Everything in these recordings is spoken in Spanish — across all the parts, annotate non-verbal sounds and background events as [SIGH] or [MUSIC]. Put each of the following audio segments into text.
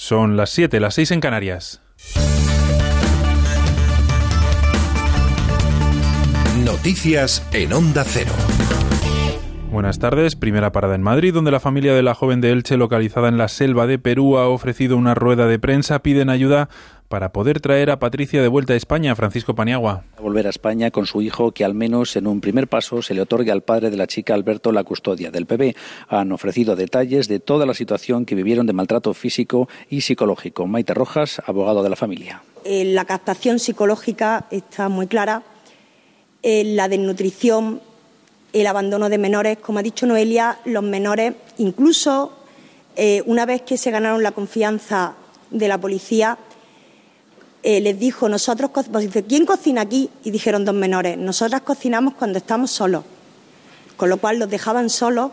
Son las 7, las 6 en Canarias. Noticias en Onda Cero. Buenas tardes. Primera parada en Madrid, donde la familia de la joven de Elche, localizada en la selva de Perú, ha ofrecido una rueda de prensa. Piden ayuda para poder traer a Patricia de vuelta a España, Francisco Paniagua. Volver a España con su hijo, que al menos en un primer paso se le otorgue al padre de la chica Alberto la custodia del bebé. Han ofrecido detalles de toda la situación que vivieron de maltrato físico y psicológico. Maite Rojas, abogado de la familia. Eh, la captación psicológica está muy clara. Eh, la desnutrición, el abandono de menores, como ha dicho Noelia, los menores, incluso eh, una vez que se ganaron la confianza de la policía, eh, les dijo, nosotros, pues dice, ¿quién cocina aquí? Y dijeron dos menores, nosotras cocinamos cuando estamos solos. Con lo cual los dejaban solos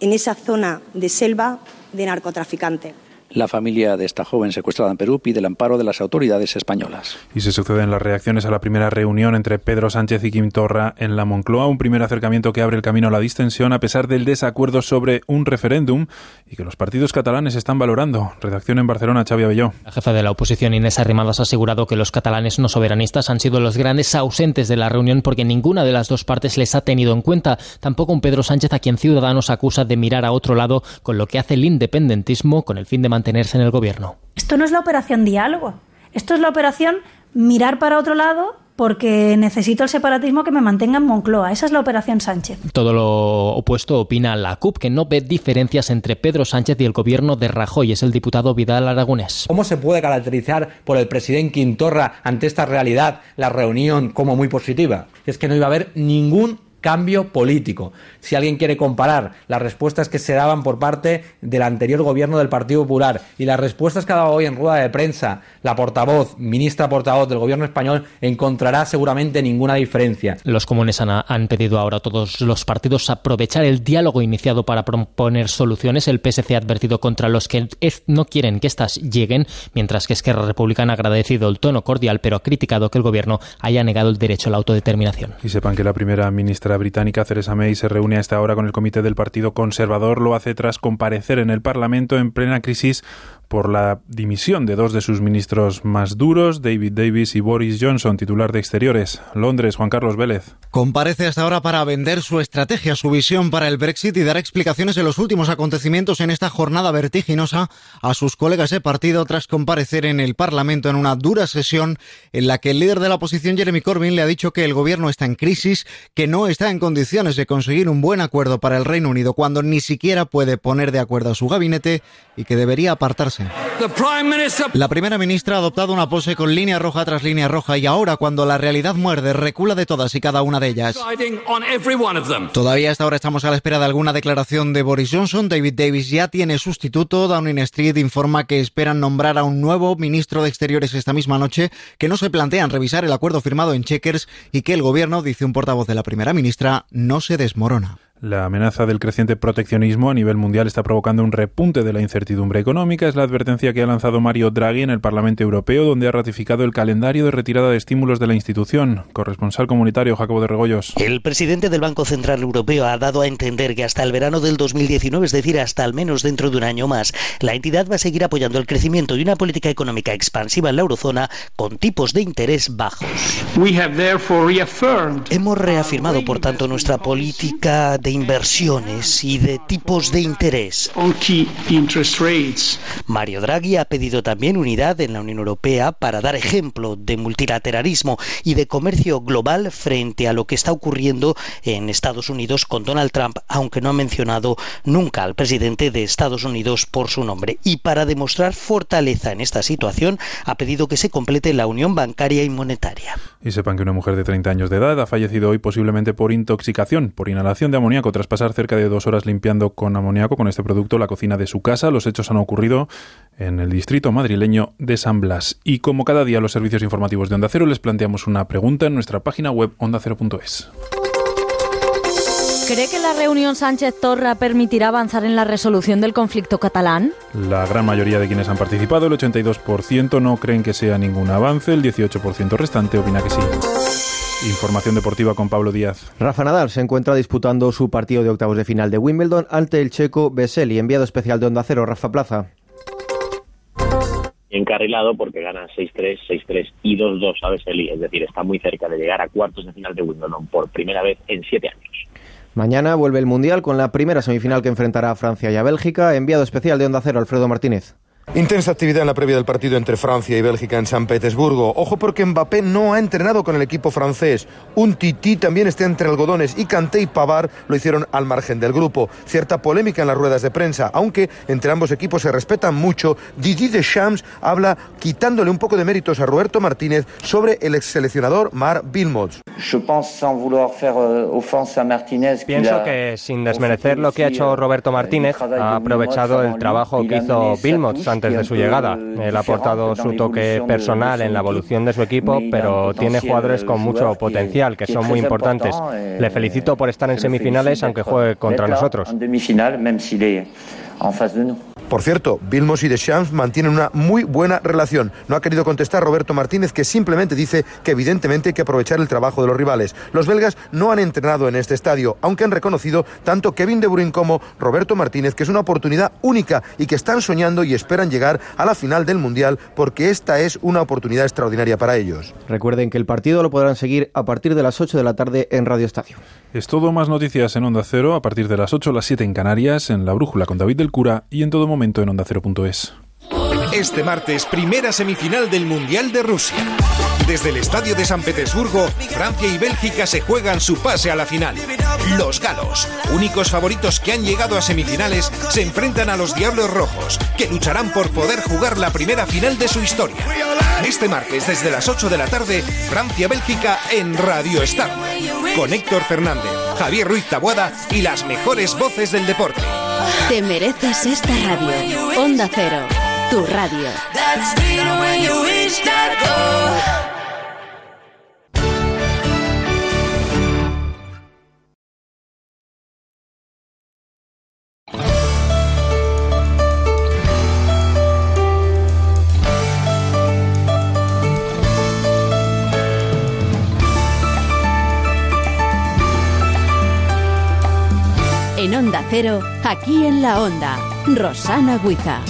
en esa zona de selva de narcotraficantes. La familia de esta joven secuestrada en Perú pide el amparo de las autoridades españolas. Y se suceden las reacciones a la primera reunión entre Pedro Sánchez y Quim Torra en la Moncloa, un primer acercamiento que abre el camino a la distensión a pesar del desacuerdo sobre un referéndum y que los partidos catalanes están valorando. Redacción en Barcelona, Xavi Abelló. La jefa de la oposición, Inés Arrimadas, ha asegurado que los catalanes no soberanistas han sido los grandes ausentes de la reunión porque ninguna de las dos partes les ha tenido en cuenta. Tampoco un Pedro Sánchez a quien Ciudadanos acusa de mirar a otro lado con lo que hace el independentismo con el fin de mantenerse en el gobierno. Esto no es la operación diálogo, esto es la operación mirar para otro lado porque necesito el separatismo que me mantenga en Moncloa. Esa es la operación Sánchez. Todo lo opuesto opina la CUP, que no ve diferencias entre Pedro Sánchez y el gobierno de Rajoy. Es el diputado Vidal Aragonés. ¿Cómo se puede caracterizar por el presidente Quintorra ante esta realidad la reunión como muy positiva? Es que no iba a haber ningún cambio político. Si alguien quiere comparar las respuestas que se daban por parte del anterior gobierno del Partido Popular y las respuestas que ha dado hoy en rueda de prensa la portavoz, ministra portavoz del gobierno español, encontrará seguramente ninguna diferencia. Los comunes han, han pedido ahora a todos los partidos aprovechar el diálogo iniciado para proponer soluciones. El PSC ha advertido contra los que no quieren que éstas lleguen, mientras que Esquerra Republicana ha agradecido el tono cordial, pero ha criticado que el gobierno haya negado el derecho a la autodeterminación. Y sepan que la primera ministra británica Theresa May se reúne a esta hora con el comité del Partido Conservador. Lo hace tras comparecer en el Parlamento en plena crisis por la dimisión de dos de sus ministros más duros, David Davis y Boris Johnson, titular de Exteriores. Londres, Juan Carlos Vélez. Comparece hasta ahora para vender su estrategia, su visión para el Brexit y dar explicaciones de los últimos acontecimientos en esta jornada vertiginosa a sus colegas de partido tras comparecer en el Parlamento en una dura sesión en la que el líder de la oposición, Jeremy Corbyn, le ha dicho que el gobierno está en crisis, que no está en condiciones de conseguir un buen acuerdo para el Reino Unido cuando ni siquiera puede poner de acuerdo a su gabinete y que debería apartarse. La primera ministra ha adoptado una pose con línea roja tras línea roja y ahora cuando la realidad muerde recula de todas y cada una de ellas. Todavía hasta ahora estamos a la espera de alguna declaración de Boris Johnson. David Davis ya tiene sustituto. Downing Street informa que esperan nombrar a un nuevo ministro de Exteriores esta misma noche, que no se plantean revisar el acuerdo firmado en Chequers y que el gobierno, dice un portavoz de la primera ministra, no se desmorona. La amenaza del creciente proteccionismo a nivel mundial está provocando un repunte de la incertidumbre económica. Es la advertencia que ha lanzado Mario Draghi en el Parlamento Europeo, donde ha ratificado el calendario de retirada de estímulos de la institución. Corresponsal comunitario Jacobo de Regoyos. El presidente del Banco Central Europeo ha dado a entender que hasta el verano del 2019, es decir, hasta al menos dentro de un año más, la entidad va a seguir apoyando el crecimiento y una política económica expansiva en la eurozona con tipos de interés bajos. Hemos reafirmado, por tanto, nuestra política de inversiones y de tipos de interés. Mario Draghi ha pedido también unidad en la Unión Europea para dar ejemplo de multilateralismo y de comercio global frente a lo que está ocurriendo en Estados Unidos con Donald Trump, aunque no ha mencionado nunca al presidente de Estados Unidos por su nombre. Y para demostrar fortaleza en esta situación, ha pedido que se complete la unión bancaria y monetaria. Y sepan que una mujer de 30 años de edad ha fallecido hoy posiblemente por intoxicación, por inhalación de amoníaco tras pasar cerca de dos horas limpiando con amoníaco con este producto la cocina de su casa. Los hechos han ocurrido en el distrito madrileño de San Blas. Y como cada día los servicios informativos de Onda Cero les planteamos una pregunta en nuestra página web ondacero.es. ¿Cree que la reunión Sánchez-Torra permitirá avanzar en la resolución del conflicto catalán? La gran mayoría de quienes han participado, el 82%, no creen que sea ningún avance, el 18% restante opina que sí. Información deportiva con Pablo Díaz. Rafa Nadal se encuentra disputando su partido de octavos de final de Wimbledon ante el checo Vesely, enviado especial de Onda Cero, Rafa Plaza. encarrilado porque gana 6-3, 6-3 y 2-2 a Vesely, es decir, está muy cerca de llegar a cuartos de final de Wimbledon por primera vez en siete años. Mañana vuelve el Mundial con la primera semifinal que enfrentará a Francia y a Bélgica. Enviado especial de Onda Cero, Alfredo Martínez. Intensa actividad en la previa del partido entre Francia y Bélgica en San Petersburgo. Ojo porque Mbappé no ha entrenado con el equipo francés. Un tití también está entre algodones y Kanté y Pavard lo hicieron al margen del grupo. Cierta polémica en las ruedas de prensa, aunque entre ambos equipos se respetan mucho. Didier Deschamps habla quitándole un poco de méritos a Roberto Martínez sobre el ex seleccionador Mar Vilmots. Pienso que sin desmerecer lo que ha hecho Roberto Martínez, ha aprovechado el trabajo que hizo Vilmots antes de su llegada. Él ha aportado su toque personal en la evolución de su equipo, pero tiene jugadores con mucho potencial que son muy importantes. Le felicito por estar en semifinales, aunque juegue contra nosotros. Por cierto, Vilmos y Deschamps mantienen una muy buena relación. No ha querido contestar Roberto Martínez, que simplemente dice que evidentemente hay que aprovechar el trabajo de los rivales. Los belgas no han entrenado en este estadio, aunque han reconocido tanto Kevin De Bruyne como Roberto Martínez que es una oportunidad única y que están soñando y esperan llegar a la final del Mundial porque esta es una oportunidad extraordinaria para ellos. Recuerden que el partido lo podrán seguir a partir de las 8 de la tarde en Radio Estadio. Es todo más noticias en Onda Cero a partir de las 8 a las 7 en Canarias, en La Brújula con David del Cura y en todo momento en ondacero.es. Este martes, primera semifinal del Mundial de Rusia. Desde el estadio de San Petersburgo, Francia y Bélgica se juegan su pase a la final. Los galos, únicos favoritos que han llegado a semifinales, se enfrentan a los Diablos Rojos, que lucharán por poder jugar la primera final de su historia. Este martes, desde las 8 de la tarde, Francia-Bélgica en Radio Estadio. Con Héctor Fernández, Javier Ruiz Tabuada y las mejores voces del deporte. Te mereces esta radio. Onda Cero, tu radio. En Onda Cero, aquí en la Onda, Rosana Huiza.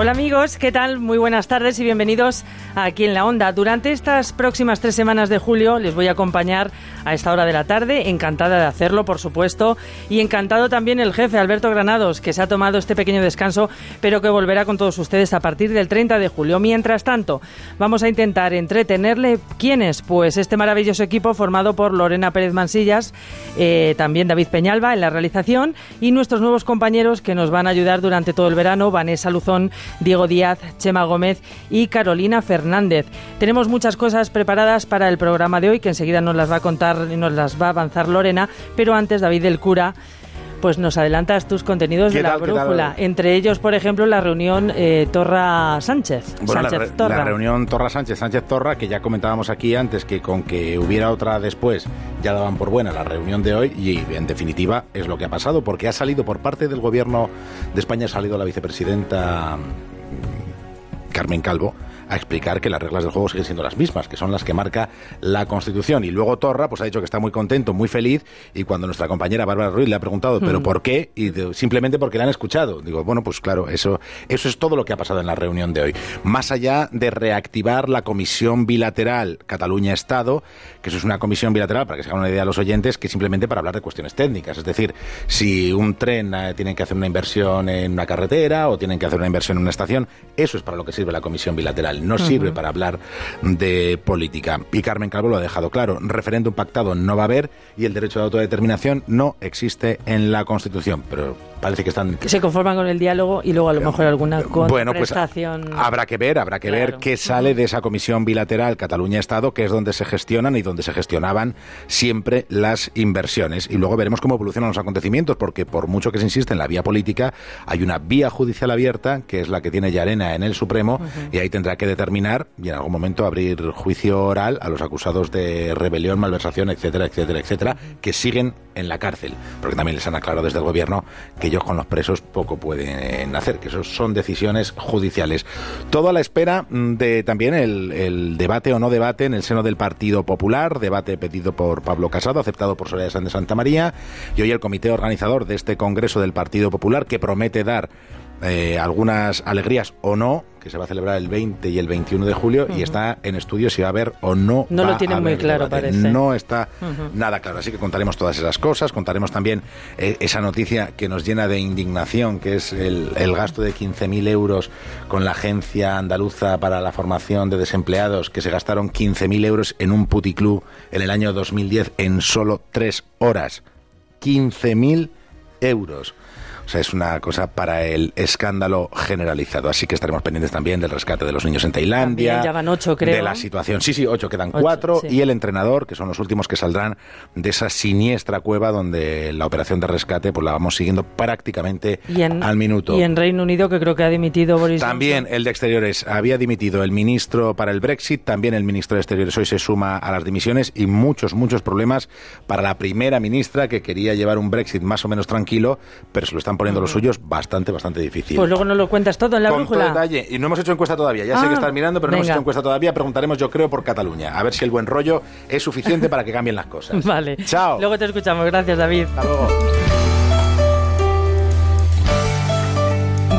Hola amigos, ¿qué tal? Muy buenas tardes y bienvenidos aquí en la Onda. Durante estas próximas tres semanas de julio les voy a acompañar a esta hora de la tarde, encantada de hacerlo, por supuesto, y encantado también el jefe Alberto Granados, que se ha tomado este pequeño descanso, pero que volverá con todos ustedes a partir del 30 de julio. Mientras tanto, vamos a intentar entretenerle. ¿Quiénes? Pues este maravilloso equipo formado por Lorena Pérez Mansillas, eh, también David Peñalba en la realización y nuestros nuevos compañeros que nos van a ayudar durante todo el verano, Vanessa Luzón, Diego Díaz, Chema Gómez y Carolina Fernández. Tenemos muchas cosas preparadas para el programa de hoy que enseguida nos las va a contar y nos las va a avanzar Lorena, pero antes David del Cura pues nos adelantas tus contenidos de la brújula. Entre ellos, por ejemplo, la reunión eh, Torra Sánchez. Bueno, Sánchez la, Torra. la reunión Torra Sánchez, Sánchez Torra, que ya comentábamos aquí antes que con que hubiera otra después ya daban por buena la reunión de hoy y en definitiva es lo que ha pasado porque ha salido por parte del gobierno de España, ha salido la vicepresidenta mm, Carmen Calvo a explicar que las reglas del juego siguen siendo las mismas, que son las que marca la Constitución. Y luego Torra pues ha dicho que está muy contento, muy feliz, y cuando nuestra compañera Bárbara Ruiz le ha preguntado, ¿pero Mm. por qué? Y de- simplemente porque le han escuchado. Digo, bueno, pues claro, eso, eso es todo lo que ha pasado en la reunión de hoy. Más allá de reactivar la comisión bilateral Cataluña-Estado, que eso es una comisión bilateral, para que se hagan una idea a los oyentes, que simplemente para hablar de cuestiones técnicas. Es decir, si un tren eh, tiene que hacer una inversión en una carretera o tienen que hacer una inversión en una estación, eso es para lo que sirve la comisión bilateral. No sirve para hablar de política. Y Carmen Calvo lo ha dejado claro. Referéndum pactado no va a haber y el derecho de autodeterminación no existe en la Constitución. Pero parece que están Que se conforman con el diálogo y luego a lo mejor alguna bueno, pues contraprestación. habrá que ver, habrá que ver qué sale de esa comisión bilateral Cataluña-Estado, que es donde se gestionan y donde se gestionaban siempre las inversiones. Y luego veremos cómo evolucionan los acontecimientos, porque por mucho que se insiste en la vía política, hay una vía judicial abierta, que es la que tiene Yarena en el Supremo, y ahí tendrá que determinar y en algún momento abrir juicio oral a los acusados de rebelión, malversación, etcétera, etcétera, etcétera, que siguen en la cárcel. Porque también les han aclarado desde el gobierno que ellos con los presos poco pueden hacer, que eso son decisiones judiciales. Todo a la espera mm, de también el, debate o no debate en el seno del Partido Popular, debate pedido por Pablo Casado, aceptado por Soledad Sánchez de Santa María, y hoy el comité organizador de este Congreso del Partido Popular, que promete dar eh, algunas alegrías o no, que se va a celebrar el 20 y el 21 de julio, y está en estudio si va a haber o no. No va lo tienen a muy claro, debate. parece. No está nada claro. Así que contaremos todas esas cosas. Contaremos también eh, esa noticia que nos llena de indignación, que es el, el gasto de 15.000 euros con la Agencia Andaluza para la Formación de Desempleados, que se gastaron 15.000 euros en un puticlub en el año 2010 en solo tres horas. 15.000 euros. Sea, es una cosa para el escándalo generalizado. Así que estaremos pendientes también del rescate de los niños en Tailandia. También ya van ocho, creo. De la situación. Sí, sí, ocho, quedan Ocho, cuatro. sí. Y el entrenador, que son los últimos que saldrán de esa siniestra cueva donde la operación de rescate pues la vamos siguiendo prácticamente en, al minuto. y en Reino Unido, que creo que ha dimitido Boris También el de Exteriores había dimitido el ministro para el Brexit, también el ministro de Exteriores hoy se suma a las dimisiones y muchos, muchos problemas para la primera ministra que quería llevar un Brexit más o menos tranquilo, pero se lo están poniendo los suyos bastante, bastante difícil. Pues luego nos lo cuentas todo en la Con todo detalle. Y no hemos hecho encuesta todavía. Ya sé Ah, que estás mirando, pero no hemos hecho encuesta todavía. Preguntaremos, yo creo, por Cataluña. A ver si el buen rollo es suficiente para que cambien las cosas. [LAUGHS] Vale. Chao. Luego te escuchamos. Gracias, David. Hasta luego.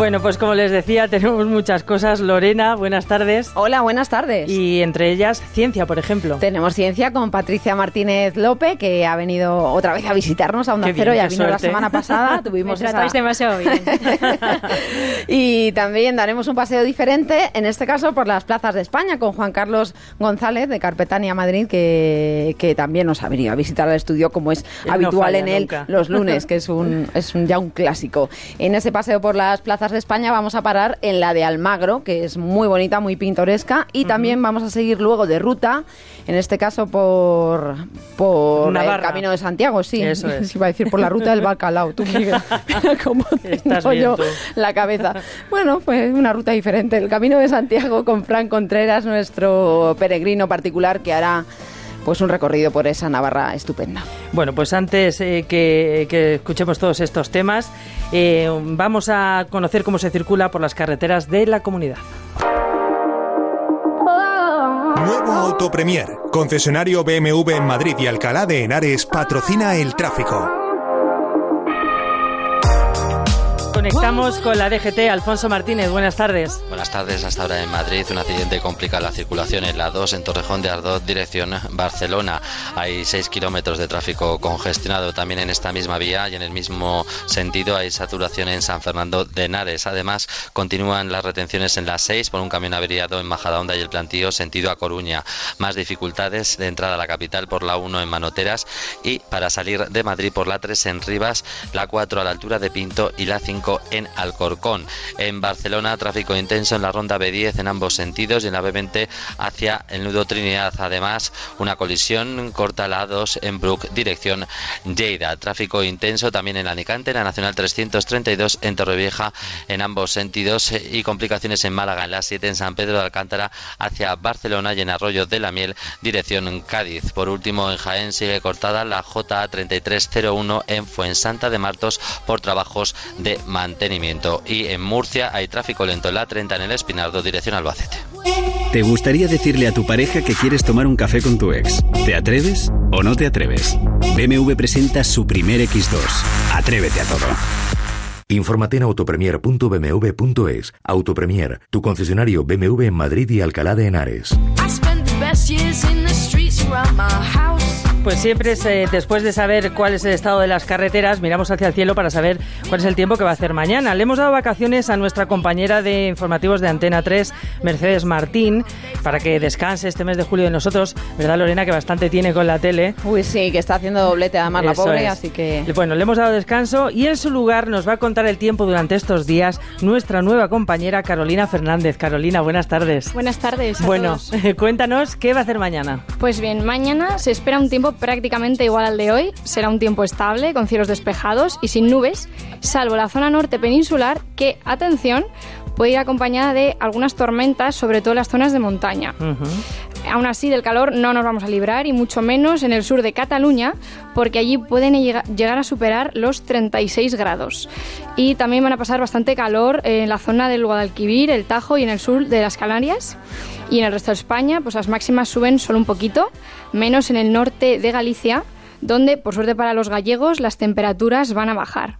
Bueno, pues como les decía, [LAUGHS] tenemos muchas cosas. Lorena, buenas tardes. Hola, buenas tardes. Y entre ellas, ciencia, por ejemplo. Tenemos ciencia con Patricia Martínez López, que ha venido otra vez a visitarnos a Onda Qué bien, Cero, ya qué vino la semana pasada, [LAUGHS] tuvimos Me esa... demasiado bien. [LAUGHS] Y también daremos un paseo diferente, en este caso por las plazas de España, con Juan Carlos González de Carpetania Madrid, que, que también nos ha venido a visitar al estudio, como es Él no habitual falla en él nunca. los lunes, que es, un, es un, ya un clásico. En ese paseo por las plazas de España vamos a parar en la de Almagro, que es muy bonita, muy pintoresca, y también vamos a seguir luego de ruta, en este caso por, por el. Camino de Santiago, sí. Eso [LAUGHS] es. Iba a decir por la ruta del Bacalao, tú, [LAUGHS] Miguel. Mira [LAUGHS] cómo tengo yo la cabeza. Bueno, pues una ruta diferente. El Camino de Santiago con Fran Contreras, nuestro peregrino particular que hará pues un recorrido por esa Navarra estupenda. Bueno, pues antes eh, que, que escuchemos todos estos temas, eh, vamos a conocer cómo se circula por las carreteras de la comunidad. Nuevo Auto Premier, concesionario BMW en Madrid y Alcalá de Henares, patrocina el tráfico. Conectamos con la DGT, Alfonso Martínez, buenas tardes. Buenas tardes, hasta ahora en Madrid un accidente complica la circulación en la 2 en Torrejón de Ardoz, dirección Barcelona. Hay 6 kilómetros de tráfico congestionado también en esta misma vía y en el mismo sentido hay saturación en San Fernando de Henares. Además, continúan las retenciones en la 6 por un camión averiado en Majadahonda y el Plantío, sentido a Coruña. Más dificultades de entrada a la capital por la 1 en Manoteras y para salir de Madrid por la 3 en Rivas, la 4 a la altura de Pinto y la 5 en Alcorcón. En Barcelona, tráfico intenso en la ronda B10 en ambos sentidos y en la B20 hacia el nudo Trinidad. Además, una colisión corta la 2 en Brook, dirección Lleida. Tráfico intenso también en Alicante, en la Nacional 332 en Torrevieja en ambos sentidos y complicaciones en Málaga en la 7 en San Pedro de Alcántara hacia Barcelona y en Arroyo de la Miel, dirección Cádiz. Por último, en Jaén sigue cortada la JA3301 en Fuensanta de Martos por trabajos de mantenimiento. Y en Murcia hay tráfico lento en la 30 en el Espinardo, dirección Albacete. ¿Te gustaría decirle a tu pareja que quieres tomar un café con tu ex? ¿Te atreves o no te atreves? BMW presenta su primer X2. Atrévete a todo. Infórmate en autopremier.bmw.es. Autopremier, tu concesionario BMW en Madrid y Alcalá de Henares. Pues siempre es, eh, después de saber cuál es el estado de las carreteras, miramos hacia el cielo para saber cuál es el tiempo que va a hacer mañana. Le hemos dado vacaciones a nuestra compañera de informativos de Antena 3, Mercedes Martín, para que descanse este mes de julio de nosotros. ¿Verdad, Lorena? Que bastante tiene con la tele. Uy, sí, que está haciendo doblete además la pobre, es. así que... Bueno, le hemos dado descanso y en su lugar nos va a contar el tiempo durante estos días nuestra nueva compañera Carolina Fernández. Carolina, buenas tardes. Buenas tardes. a Bueno, todos. [LAUGHS] cuéntanos qué va a hacer mañana. Pues bien, mañana se espera un tiempo prácticamente igual al de hoy. Será un tiempo estable, con cielos despejados y sin nubes, salvo la zona norte peninsular, que, atención, puede ir acompañada de algunas tormentas, sobre todo en las zonas de montaña. Aún así, del calor no nos vamos a librar y mucho menos en el sur de Cataluña, porque allí pueden llega- llegar a superar los 36 grados. Y también van a pasar bastante calor en la zona del Guadalquivir, el Tajo y en el sur de las Canarias. Y en el resto de España, pues las máximas suben solo un poquito, menos en el norte de Galicia, donde, por suerte para los gallegos, las temperaturas van a bajar.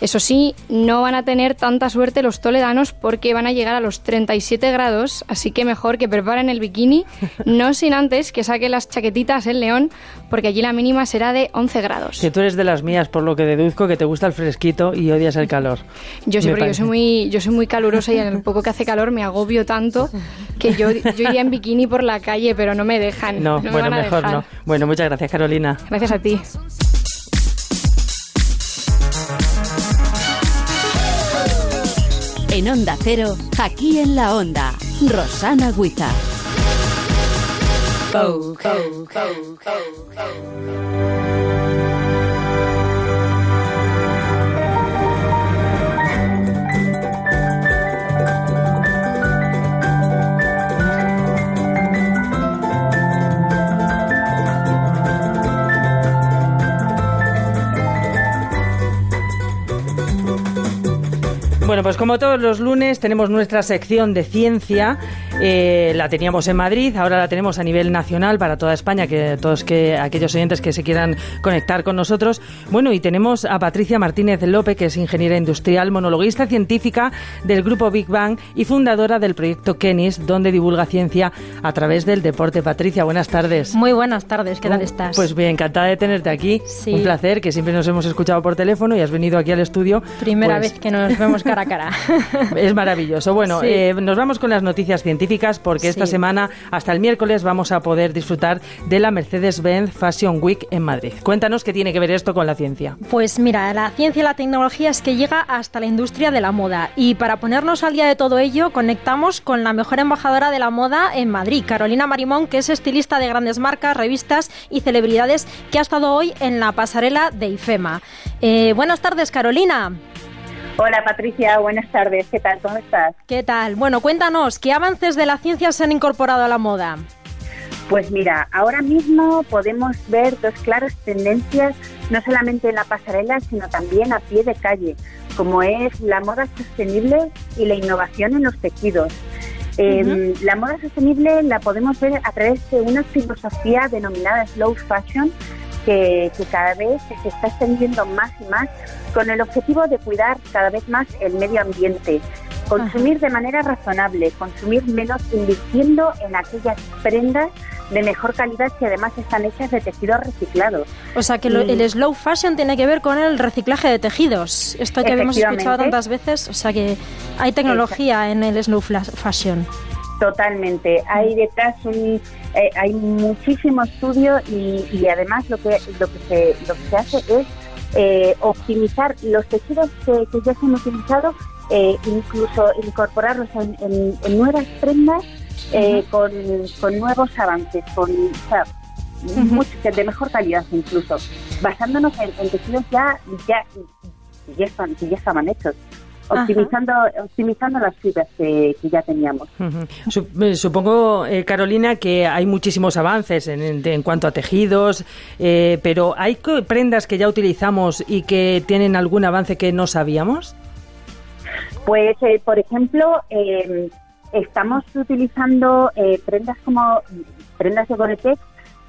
Eso sí, no van a tener tanta suerte los toledanos porque van a llegar a los 37 grados, así que mejor que preparen el bikini, [LAUGHS] no sin antes que saque las chaquetitas el león, porque allí la mínima será de 11 grados. Que tú eres de las mías, por lo que deduzco que te gusta el fresquito y odias el calor. Yo sí, porque yo soy, muy, yo soy muy calurosa y en el poco que hace calor me agobio tanto que yo, yo iría en bikini por la calle, pero no me dejan. No, no bueno, mejor no. Bueno, muchas gracias, Carolina. Gracias a ti. En Onda Cero, aquí en la Onda, Rosana Huiza. Bueno, pues como todos los lunes tenemos nuestra sección de ciencia. Eh, la teníamos en Madrid, ahora la tenemos a nivel nacional para toda España, que todos que aquellos oyentes que se quieran conectar con nosotros. Bueno, y tenemos a Patricia Martínez López, que es ingeniera industrial, monologuista científica del grupo Big Bang y fundadora del proyecto Kenis, donde divulga ciencia a través del deporte. Patricia, buenas tardes. Muy buenas tardes, ¿qué tal estás? Pues bien, encantada de tenerte aquí. Un placer, que siempre nos hemos escuchado por teléfono y has venido aquí al estudio. Primera Pues- vez que nos vemos cara a cara. [LAUGHS] Es maravilloso. Bueno, Sí. eh, nos vamos con las noticias científicas porque esta semana, hasta el miércoles, vamos a poder disfrutar de la Mercedes-Benz Fashion Week en Madrid. Cuéntanos qué tiene que ver esto con la ciencia. Pues mira, la ciencia y la tecnología es que llega hasta la industria de la moda y para ponernos al día de todo ello conectamos con la mejor embajadora de la moda en Madrid, Carolina Marimón, que es estilista de grandes marcas, revistas y celebridades que ha estado hoy en la pasarela de IFEMA. Eh, buenas tardes, Carolina. Hola Patricia, buenas tardes. ¿Qué tal? ¿Cómo estás? ¿Qué tal? Bueno, cuéntanos, ¿qué avances de la ciencia se han incorporado a la moda? Pues mira, ahora mismo podemos ver dos claras tendencias, no solamente en la pasarela, sino también a pie de calle, como es la moda sostenible y la innovación en los tejidos. Eh, La moda sostenible la podemos ver a través de una filosofía denominada slow fashion, que, que cada vez se está extendiendo más y más con el objetivo de cuidar cada vez más el medio ambiente. Consumir de manera razonable, consumir menos invirtiendo en aquellas prendas de mejor calidad que además están hechas de tejidos reciclados. O sea que lo- Y- el slow fashion tiene que ver con el reciclaje de tejidos. Esto que habíamos escuchado tantas veces. O sea que hay tecnología en el slow fashion. Totalmente. Hay detrás un, eh, hay muchísimo estudio y, y además lo que lo que se lo que se hace es eh, optimizar los tejidos que, que ya se han utilizado, eh, incluso incorporarlos en, en- en nuevas prendas eh, con, con nuevos avances, con o sea, mucho- de mejor calidad incluso, basándonos en, en tejidos ya ya ya, están- que ya estaban hechos. Ajá. Optimizando, optimizando las fibras que, que ya teníamos. Eh, Supongo, eh, Carolina, que hay muchísimos avances en, en- en cuanto a tejidos, eh, pero ¿hay prendas que ya utilizamos y que tienen algún avance que no sabíamos? Pues, eh, por ejemplo, eh, estamos utilizando eh, prendas como prendas de Gore-Tex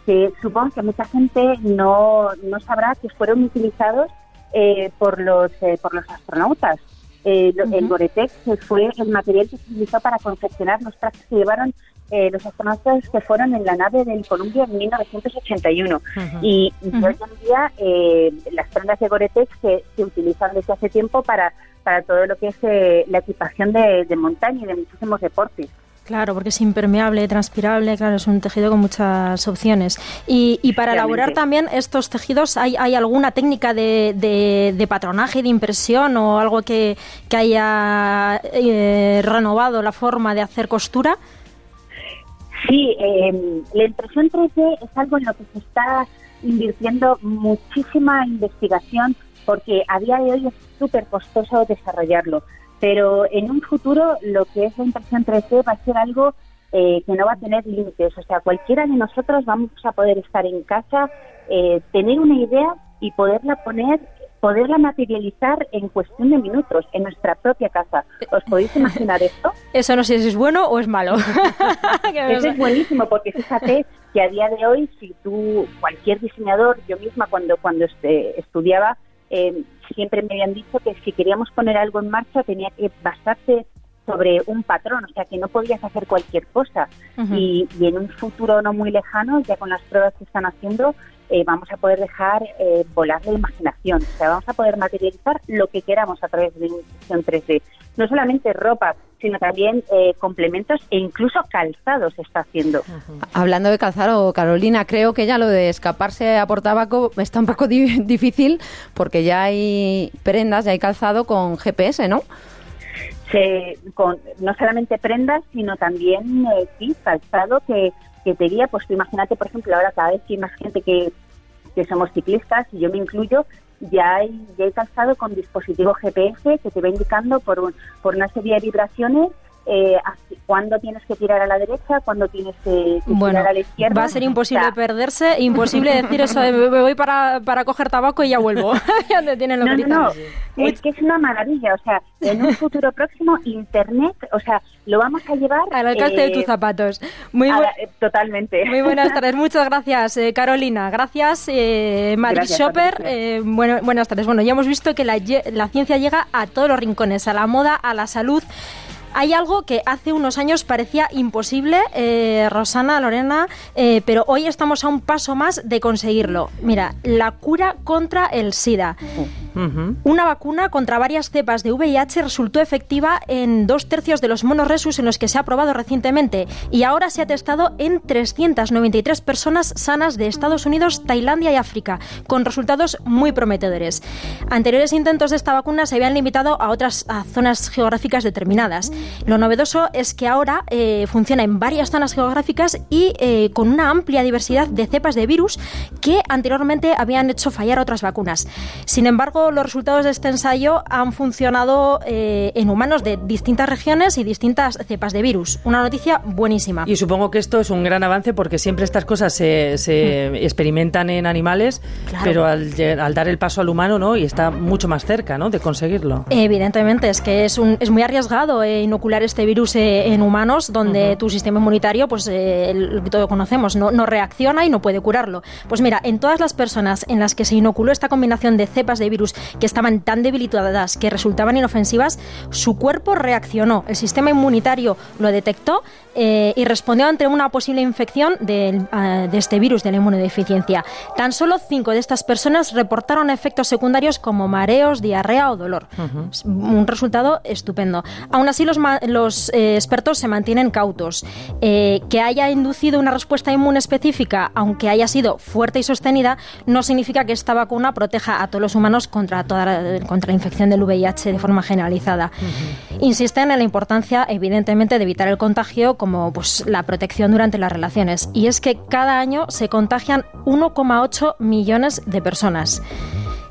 que supongo que mucha gente no, no sabrá que fueron utilizados eh, por los por los astronautas. Eh, lo- El Gore-Tex fue el material que se utilizó para confeccionar los trajes que llevaron eh, los astronautas que fueron en la nave del Columbia en 1981. Y, y hoy en día eh, las prendas de Gore-Tex se, se utilizan desde hace tiempo para, para todo lo que es eh, la equipación de, de montaña y de muchísimos deportes. Claro, porque es impermeable, transpirable, claro, es un tejido con muchas opciones. Y, y para elaborar también estos tejidos, ¿hay, hay alguna técnica de, de, de patronaje, de impresión o algo que, que haya eh, renovado la forma de hacer costura? Sí, eh, la impresión 3D es algo en lo que se está invirtiendo muchísima investigación porque a día de hoy es súper costoso desarrollarlo. Pero en un futuro lo que es la impresión 3D va a ser algo eh, que no va a tener límites. O sea, cualquiera de nosotros vamos a poder estar en casa, eh, tener una idea y poderla poner, poderla materializar en cuestión de minutos en nuestra propia casa. ¿Os podéis imaginar esto? [LAUGHS] Eso no sé si es bueno o es malo. [LAUGHS] Eso es buenísimo porque fíjate que a día de hoy, si tú, cualquier diseñador, yo misma cuando, cuando este, estudiaba, eh, siempre me habían dicho que si queríamos poner algo en marcha tenía que basarse sobre un patrón, o sea que no podías hacer cualquier cosa. y, en un futuro no muy lejano, ya con las pruebas que están haciendo, eh, vamos a poder dejar eh, volar la imaginación, o sea, vamos a poder materializar lo que queramos a través de una impresión 3D. No solamente ropa, sino también eh, complementos e incluso calzado se está haciendo. Hablando de calzado, Carolina, creo que ya lo de escaparse a por tabaco está un poco [LAUGHS] difícil porque ya hay prendas, ya hay calzado con GPS, ¿no? Se, con, no solamente prendas, sino también eh, sí, calzado que, que te guía. Pues imagínate, por ejemplo, ahora cada vez que hay más gente que, que somos ciclistas, y yo me incluyo, ya hay, ya hay calzado con dispositivo GPS que te va indicando por, un, por una serie de vibraciones eh, cuándo tienes que tirar a la derecha, cuándo tienes que, tirar a la izquierda. Va a ser imposible perderse, [LAUGHS] imposible decir eso de me voy para, para coger tabaco y ya vuelvo. [LAUGHS] tienen no, no, no, es que es una maravilla. O sea, en un futuro próximo, Internet, o sea, lo vamos a llevar... Al alcance de tus eh, zapatos. Muy eh, totalmente. Muy buenas [LAUGHS] tardes. Muchas gracias, eh, Carolina. Gracias, Madrid Shopper. bueno, buenas tardes. Bueno, ya hemos visto que la, la ciencia llega a todos los rincones, a la moda, a la salud. Hay algo que hace unos años parecía imposible, eh, Rosana, Lorena, eh, pero hoy estamos a un paso más de conseguirlo. Mira, la cura contra el SIDA. Una vacuna contra varias cepas de VIH resultó efectiva en dos tercios de los monoresus en los que se ha probado recientemente y ahora se ha testado en 393 personas sanas de Estados Unidos, Tailandia y África, con resultados muy prometedores. Anteriores intentos de esta vacuna se habían limitado a otras zonas geográficas determinadas. Lo novedoso es que ahora eh, funciona en varias zonas geográficas y eh, con una amplia diversidad de cepas de virus que anteriormente habían hecho fallar otras vacunas. Sin embargo, los resultados de este ensayo han funcionado eh, en humanos de distintas regiones y distintas cepas de virus. Una noticia buenísima. Y supongo que esto es un gran avance porque siempre estas cosas se, mm. experimentan en animales, pero al, dar el paso al humano, ¿no? Y está mucho más cerca, ¿no? De conseguirlo. Evidentemente, es que es, un, es muy arriesgado inocular este virus eh, en humanos, donde tu sistema inmunitario, pues eh, lo que todos conocemos, no, no reacciona y no puede curarlo. Pues mira, en todas las personas en las que se inoculó esta combinación de cepas de virus que estaban tan debilitadas que resultaban inofensivas, su cuerpo reaccionó, el sistema inmunitario lo detectó eh, y respondió ante una posible infección de, ah, de, este virus de la inmunodeficiencia. Tan solo cinco de estas personas reportaron efectos secundarios como mareos, diarrea o dolor. Un resultado estupendo. Aún así, los, los eh, expertos se mantienen cautos. Eh, que haya inducido una respuesta inmune específica, aunque haya sido fuerte y sostenida, no significa que esta vacuna proteja a todos los humanos contra, toda la, contra la infección del VIH de forma generalizada. Insisten en la importancia, evidentemente, de evitar el contagio como pues, la protección durante las relaciones. Y es que cada año se contagian 1,8 millones de personas.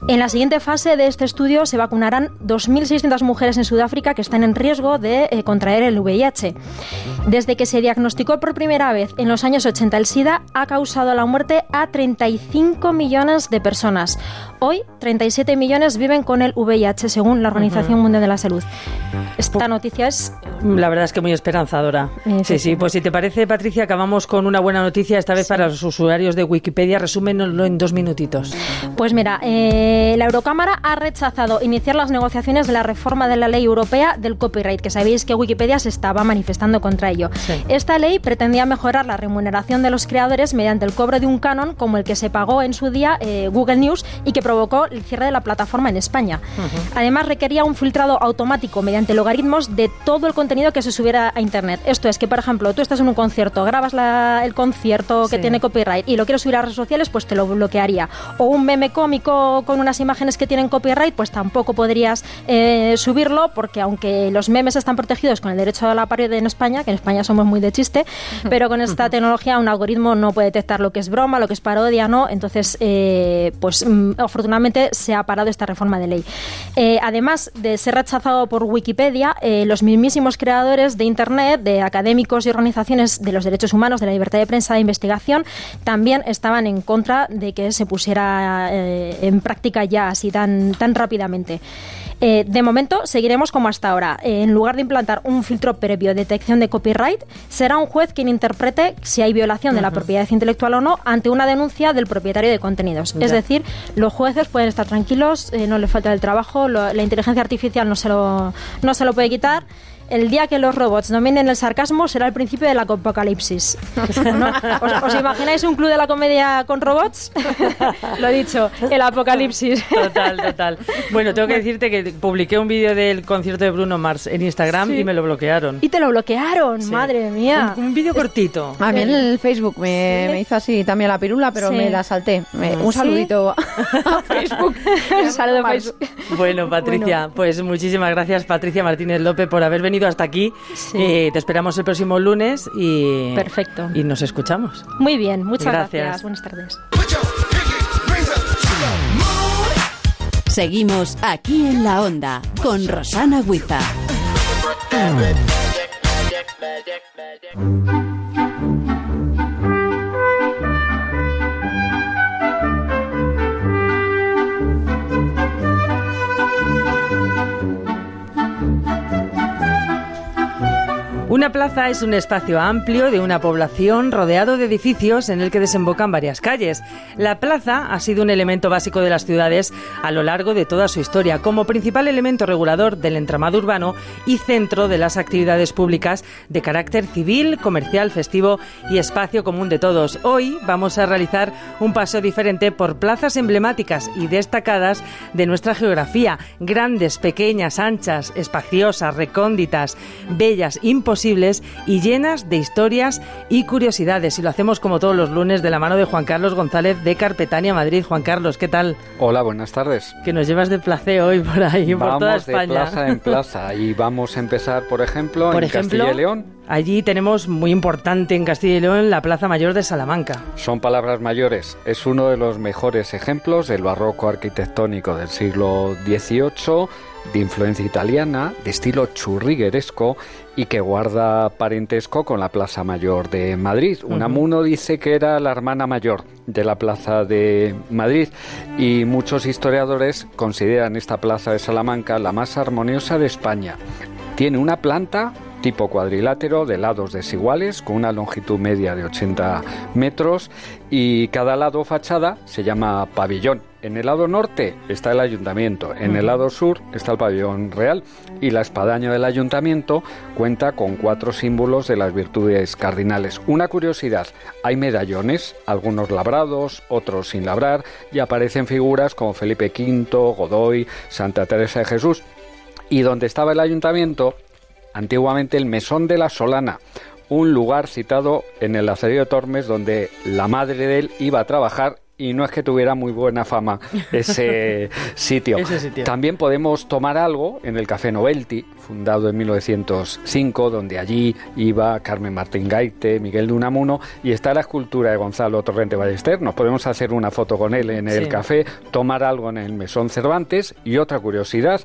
En la siguiente fase de este estudio se vacunarán 2.600 mujeres en Sudáfrica que están en riesgo de eh, contraer el VIH. Desde que se diagnosticó por primera vez en los años 80 el SIDA, ha causado la muerte a 35 millones de personas. Hoy, 37 millones viven con el VIH, según la Organización Mundial de la Salud. Esta noticia es... La verdad es que muy esperanzadora. sí, sí, Pues si te parece, Patricia, acabamos con una buena noticia, esta vez para los usuarios de Wikipedia. Resúmenoslo en dos minutitos. Pues mira, eh, la Eurocámara ha rechazado iniciar las negociaciones de la reforma de la ley europea del copyright, que sabéis que Wikipedia se estaba manifestando contra ello. Esta ley pretendía mejorar la remuneración de los creadores mediante el cobro de un canon como el que se pagó en su día eh, Google News y que provocó el cierre de la plataforma en España. Además, requería un filtrado automático mediante logaritmos de todo el contenido que se subiera a Internet. Esto es que, por ejemplo, tú estás en un concierto, grabas el concierto que tiene copyright y lo quieres subir a redes sociales, pues te lo bloquearía. O un meme cómico con unas imágenes que tienen copyright, pues tampoco podrías eh, subirlo porque aunque los memes están protegidos con el derecho a la pared en España, que en España somos muy de chiste, pero con esta tecnología un algoritmo no puede detectar lo que es broma, lo que es parodia, no. Entonces, eh, pues mm, afortunadamente se ha parado esta reforma de ley. Eh, además de ser rechazado por Wikipedia, eh, los mismísimos creadores de Internet, de académicos y organizaciones de los derechos humanos, de la libertad de prensa, de investigación, también estaban en contra de que se pusiera en práctica ya así tan, tan rápidamente. Eh, de momento seguiremos como hasta ahora. en lugar de implantar un filtro previo de detección de copyright, será un juez quien interprete si hay violación de la propiedad intelectual o no ante una denuncia del propietario de contenidos. Es decir, los jueces pueden estar tranquilos, eh, no les falta el trabajo, la inteligencia artificial no se lo, no se lo puede quitar el día que los robots dominen el sarcasmo será el principio de la apocalipsis. [LAUGHS] ¿Os, imagináis un club de la comedia con robots? [LAUGHS] Lo he dicho, el apocalipsis. [LAUGHS] Total, total. Bueno, tengo que decirte que publiqué un vídeo del concierto de Bruno Mars en Instagram y me lo bloquearon. Y te lo bloquearon, madre mía. Un, vídeo cortito. A mí en el Facebook me, hizo así también la pirula, pero me la salté. Ah, un saludito a Facebook. un saludo a Facebook. Bueno, Patricia, pues muchísimas gracias, Patricia Martínez López, por haber venido hasta aquí. Eh, te esperamos el próximo lunes y, Perfecto. y nos escuchamos. Muy bien, muchas gracias. Buenas tardes. Seguimos aquí en la onda con Rosana Huiza. Una plaza es un espacio amplio de una población rodeado de edificios en el que desembocan varias calles. La plaza ha sido un elemento básico de las ciudades a lo largo de toda su historia, como principal elemento regulador del entramado urbano y centro de las actividades públicas de carácter civil, comercial, festivo y espacio común de todos. Hoy vamos a realizar un paseo diferente por plazas emblemáticas y destacadas de nuestra geografía, grandes, pequeñas, anchas, espaciosas, recónditas, bellas, imposibles y llenas de historias y curiosidades. Y lo hacemos como todos los lunes de la mano de Juan Carlos González de Carpetania, Madrid. Juan Carlos, ¿qué tal? Hola, buenas tardes. Que nos llevas de placer hoy por ahí, por toda España. de plaza en plaza [LAUGHS] y vamos a empezar, por ejemplo, en Castilla y León. Allí tenemos muy importante en Castilla y León la Plaza Mayor de Salamanca. Son palabras mayores. Es uno de los mejores ejemplos del barroco arquitectónico del siglo XVIII de influencia italiana, de estilo churrigueresco y que guarda parentesco con la Plaza Mayor de Madrid. Unamuno dice que era la hermana mayor de la Plaza de Madrid y muchos historiadores consideran esta Plaza de Salamanca la más armoniosa de España. Tiene una planta tipo cuadrilátero de lados desiguales con una longitud media de 80 metros y cada lado fachada se llama pabellón. En el lado norte está el ayuntamiento, en el lado sur está el pabellón real y la espadaña del ayuntamiento cuenta con cuatro símbolos de las virtudes cardinales. Una curiosidad, hay medallones, algunos labrados, otros sin labrar y aparecen figuras como Felipe V, Godoy, Santa Teresa de Jesús. Y donde estaba el ayuntamiento antiguamente el Mesón de la Solana, un lugar citado en el Acerio de Tormes donde la madre de él iba a trabajar y no es que tuviera muy buena fama ese [LAUGHS] sitio. También podemos tomar algo en el Café Novelti, fundado en 1905, donde allí iba Carmen Martín Gaite, Miguel de Unamuno, y está la escultura de Gonzalo Torrente Ballester. Nos podemos hacer una foto con él en el café, tomar algo en el Mesón Cervantes y otra curiosidad,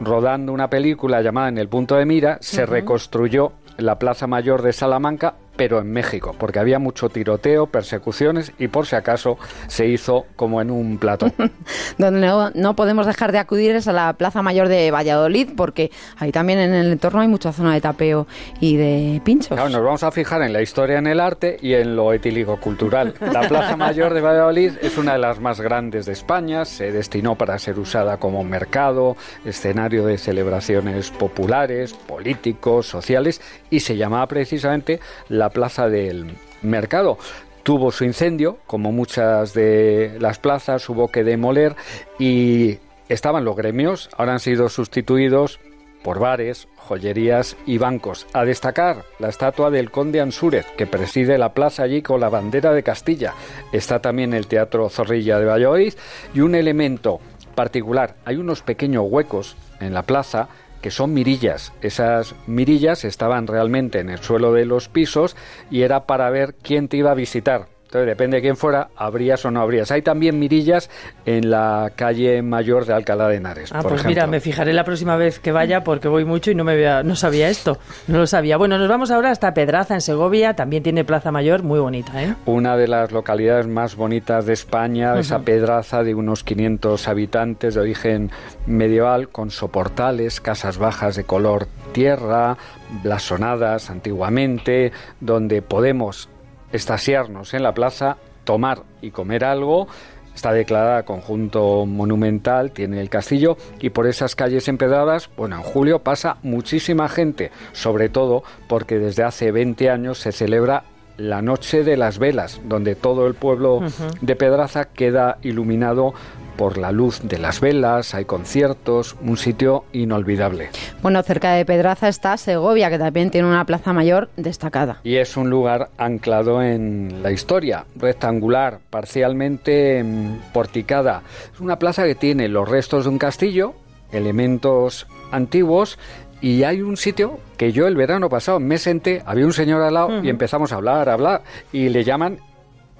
rodando una película llamada En el punto de mira, se reconstruyó la Plaza Mayor de Salamanca pero en México, porque había mucho tiroteo, persecuciones y por si acaso se hizo como en un plato. [LAUGHS] Donde no, podemos dejar de acudir es a la Plaza Mayor de Valladolid, porque ahí también en el entorno hay mucha zona de tapeo y de pinchos. Claro, nos vamos a fijar en la historia, en el arte y en lo etílico cultural. La Plaza Mayor de Valladolid es una de las más grandes de España, se destinó para ser usada como mercado, escenario de celebraciones populares, políticos, sociales y se llamaba precisamente la plaza del mercado. Tuvo su incendio, como muchas de las plazas, hubo que demoler y estaban los gremios, ahora han sido sustituidos por bares, joyerías y bancos. A destacar la estatua del conde Ansúrez, que preside la plaza allí con la bandera de Castilla. Está también el Teatro Zorrilla de Valladolid y un elemento particular, hay unos pequeños huecos en la plaza que son mirillas. Esas mirillas estaban realmente en el suelo de los pisos y era para ver quién te iba a visitar Entonces, depende de quién fuera, habrías o no habrías. Hay también mirillas en la calle mayor de Alcalá de Henares. Ah, por pues ejemplo. mira, me fijaré la próxima vez que vaya porque voy mucho y no me había- no sabía esto. No lo sabía. Bueno, nos vamos ahora hasta Pedraza, en Segovia. También tiene Plaza Mayor, muy bonita, ¿eh? Una de las localidades más bonitas de España, esa pedraza de unos 500 habitantes de origen medieval, con soportales, casas bajas de color tierra, blasonadas antiguamente, donde podemos estasiarnos en la plaza, tomar y comer algo. Está declarada conjunto monumental, tiene el castillo y por esas calles empedradas, bueno, en julio pasa muchísima gente, sobre todo porque desde hace 20 años se celebra la Noche de las Velas, donde todo el pueblo de Pedraza queda iluminado por la luz de las velas, hay conciertos, un sitio inolvidable. Bueno, cerca de Pedraza está Segovia, que también tiene una plaza mayor destacada. Y es un lugar anclado en la historia, rectangular, parcialmente mm, porticada. Es una plaza que tiene los restos de un castillo, elementos antiguos y hay un sitio que yo el verano pasado me senté, había un señor al lado y empezamos a hablar, a hablar y le llaman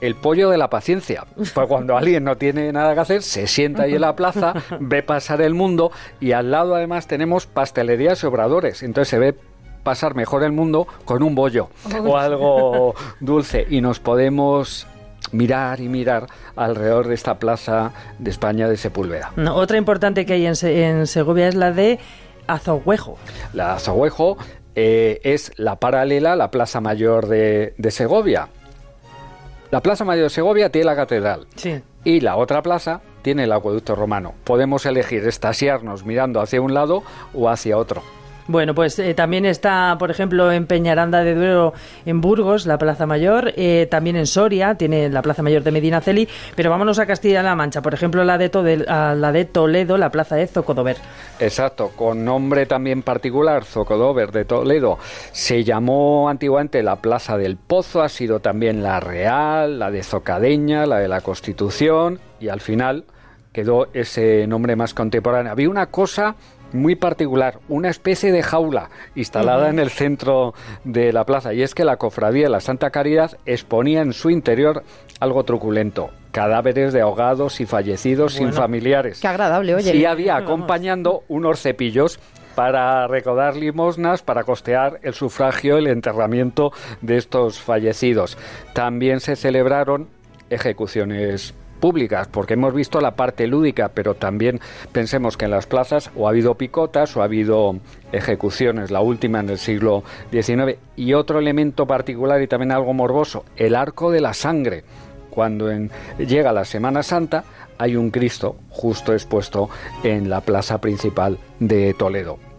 el pollo de la paciencia. Pues cuando alguien no tiene nada que hacer, se sienta ahí en la plaza, ve pasar el mundo y al lado además tenemos pastelerías y obradores. Entonces se ve pasar mejor el mundo con un bollo o algo dulce y nos podemos mirar y mirar alrededor de esta plaza de España de Sepúlveda. No, otra importante que hay en, Se- en Segovia es la de Azoguejo. La Azoguejo eh, es la paralela a la Plaza Mayor de, de Segovia. La Plaza Mayor de Segovia tiene la catedral Sí. y la otra plaza tiene el acueducto romano. Podemos elegir estasiarnos mirando hacia un lado o hacia otro. Bueno, pues eh, también está, por ejemplo, en Peñaranda de Duero, en Burgos, la Plaza Mayor, eh, también en Soria, tiene la Plaza Mayor de Medinaceli, pero vámonos a Castilla-La Mancha, por ejemplo, la de, Tode- a la de Toledo, la Plaza de Zocodover. Exacto, con nombre también particular, Zocodover de Toledo. Se llamó antiguamente la Plaza del Pozo, ha sido también la Real, la de Zocadeña, la de la Constitución y al final quedó ese nombre más contemporáneo. Había una cosa muy particular, una especie de jaula instalada en el centro de la plaza y es que la cofradía de la Santa Caridad exponía en su interior algo truculento, cadáveres de ahogados y fallecidos sin familiares. Qué agradable, oye. Y había acompañando unos cepillos para recaudar limosnas, para costear el sufragio, el enterramiento de estos fallecidos. También se celebraron ejecuciones públicas, porque hemos visto la parte lúdica, pero también pensemos que en las plazas o ha habido picotas o ha habido ejecuciones, la última en el siglo XIX. Y otro elemento particular y también algo morboso, el arco de la sangre. Cuando en- llega la Semana Santa hay un Cristo justo expuesto en la plaza principal de Toledo.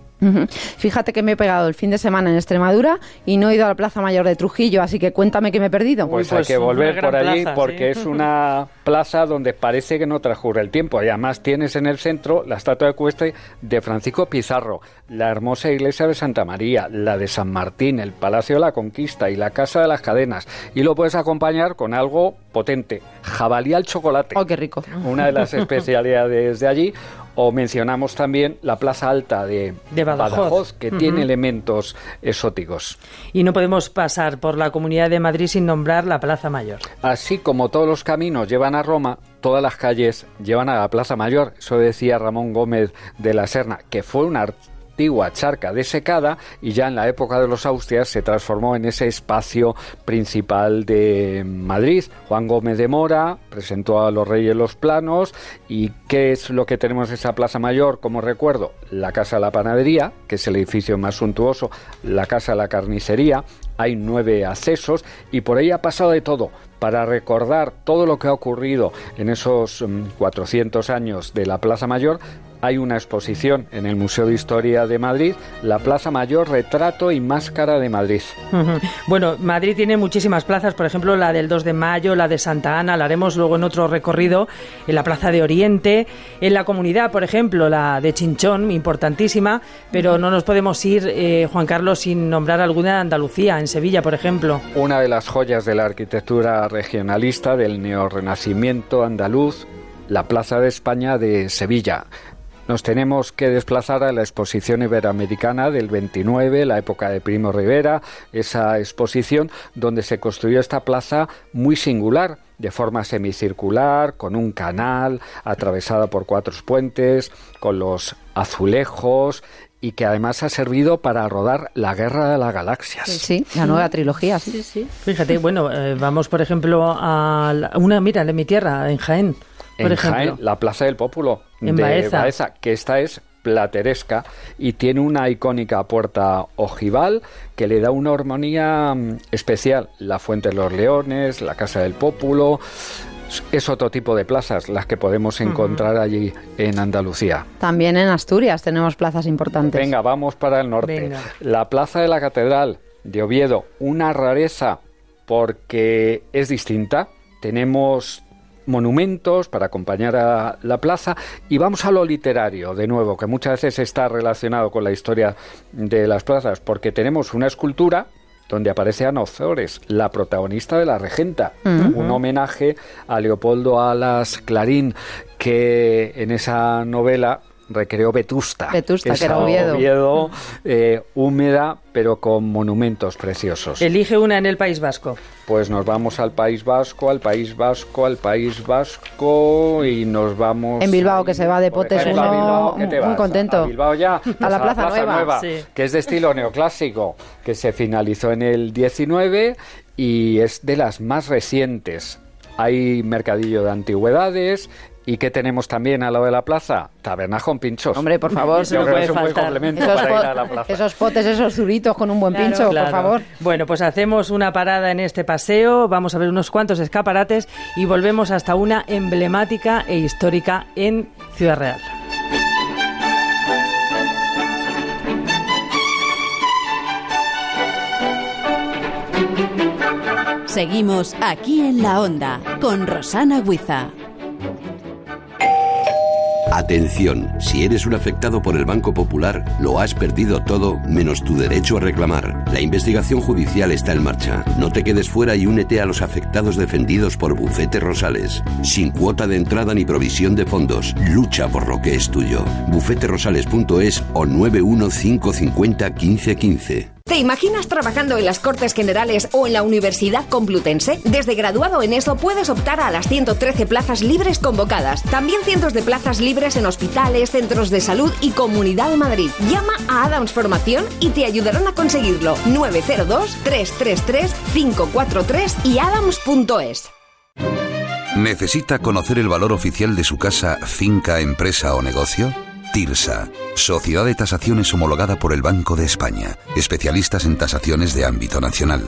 Fíjate que me he pegado el fin de semana en Extremadura y no he ido a la Plaza Mayor de Trujillo, así que cuéntame que me he perdido. Pues, hay que volver por allí porque es una plaza donde parece que no transcurre el tiempo. Y además tienes en el centro la estatua ecuestre de Francisco Pizarro, la hermosa iglesia de Santa María, la de San Martín, el Palacio de la Conquista y la Casa de las Cadenas. Y lo puedes acompañar con algo potente, jabalí al chocolate. ¡Oh, qué rico! Una de las [LAUGHS] especialidades de allí. O mencionamos también la Plaza Alta de, De Badajoz. que tiene elementos exóticos. Y no podemos pasar por la Comunidad de Madrid sin nombrar la Plaza Mayor. Así como todos los caminos llevan a Roma, todas las calles llevan a la Plaza Mayor. Eso decía Ramón Gómez de la Serna, que fue una antigua charca desecada y ya en la época de los Austrias se transformó en ese espacio principal de Madrid. Juan Gómez de Mora presentó a los reyes los planos y ¿qué es lo que tenemos en esa Plaza Mayor como recuerdo? La Casa de la Panadería, que es el edificio más suntuoso, la Casa de la Carnicería, hay nueve accesos y por ahí ha pasado de todo. Para recordar todo lo que ha ocurrido en esos mm, 400 años de la Plaza Mayor, hay una exposición en el Museo de Historia de Madrid, la Plaza Mayor, Retrato y Máscara de Madrid. Bueno, Madrid tiene muchísimas plazas, por ejemplo, la del 2 de mayo, la de Santa Ana, la haremos luego en otro recorrido, en la Plaza de Oriente, en la comunidad, por ejemplo, la de Chinchón, importantísima, pero no nos podemos ir, eh, Juan Carlos, sin nombrar alguna de Andalucía, en Sevilla, por ejemplo. Una de las joyas de la arquitectura regionalista del neorrenacimiento andaluz, la Plaza de España de Sevilla. Nos tenemos que desplazar a la exposición iberoamericana del 29, la época de Primo Rivera, esa exposición donde se construyó esta plaza muy singular, de forma semicircular, con un canal, atravesada por cuatro puentes, con los azulejos y que además ha servido para rodar la Guerra de las Galaxias. Sí, la nueva trilogía. Sí, sí. Fíjate, bueno, eh, vamos por ejemplo a una, mira, de mi tierra, en Jaén. Por en ejemplo. Jaén, la Plaza del Pópulo En de Baeza. que esta es plateresca y tiene una icónica puerta ojival que le da una armonía mm, especial. La Fuente de los Leones, la Casa del Pópulo, es otro tipo de plazas las que podemos encontrar allí en Andalucía. También en Asturias tenemos plazas importantes. Venga, vamos para el norte. Venga. La Plaza de la Catedral de Oviedo, una rareza porque es distinta. Tenemos monumentos para acompañar a la plaza. Y vamos a lo literario de nuevo que muchas veces está relacionado con la historia de las plazas porque tenemos una escultura donde aparece Ana Ozores, la protagonista de La Regenta, un homenaje a Leopoldo Alas Clarín, que en esa novela recreó Vetusta. Vetusta, que era esa Oviedo. eh, húmeda, pero con monumentos preciosos. Elige una en el País Vasco. Pues nos vamos al País Vasco, al País Vasco, al País Vasco y nos vamos... En Bilbao, que se va de potes a uno Bilbao, ¿qué te muy vas? contento. A Bilbao ya. Pues la Plaza Nueva. Sí. que es de estilo neoclásico, que se finalizó en el 19 y es de las más recientes. Hay mercadillo de antigüedades. ¿Y qué tenemos también al lado de la plaza? Taberna con pinchos. Hombre, por favor. Yo creo que es un buen complemento Esos, para ir a la plaza. esos potes, esos zuritos con un buen Claro, pincho, claro. por favor. Bueno, pues hacemos una parada en este paseo, vamos a ver unos cuantos escaparates y volvemos hasta una emblemática e histórica en Ciudad Real. Seguimos aquí en la onda con Rosana Huiza. Atención, si eres un afectado por el Banco Popular, lo has perdido todo menos tu derecho a reclamar. La investigación judicial está en marcha. No te quedes fuera y únete a los afectados defendidos por Bufete Rosales. Sin cuota de entrada ni provisión de fondos. Lucha por lo que es tuyo. bufeterosales.es o 91550 1515. ¿Te imaginas trabajando en las Cortes Generales o en la Universidad Complutense? Desde graduado en eso puedes optar a las 113 plazas libres convocadas. También cientos de plazas libres en hospitales, centros de salud y Comunidad de Madrid. Llama a Adams Formación y te ayudarán a conseguirlo. 902-333-543 y adams.es. ¿Necesita conocer el valor oficial de su casa, finca, empresa o negocio? TIRSA, Sociedad de Tasaciones homologada por el Banco de España, especialistas en tasaciones de ámbito nacional.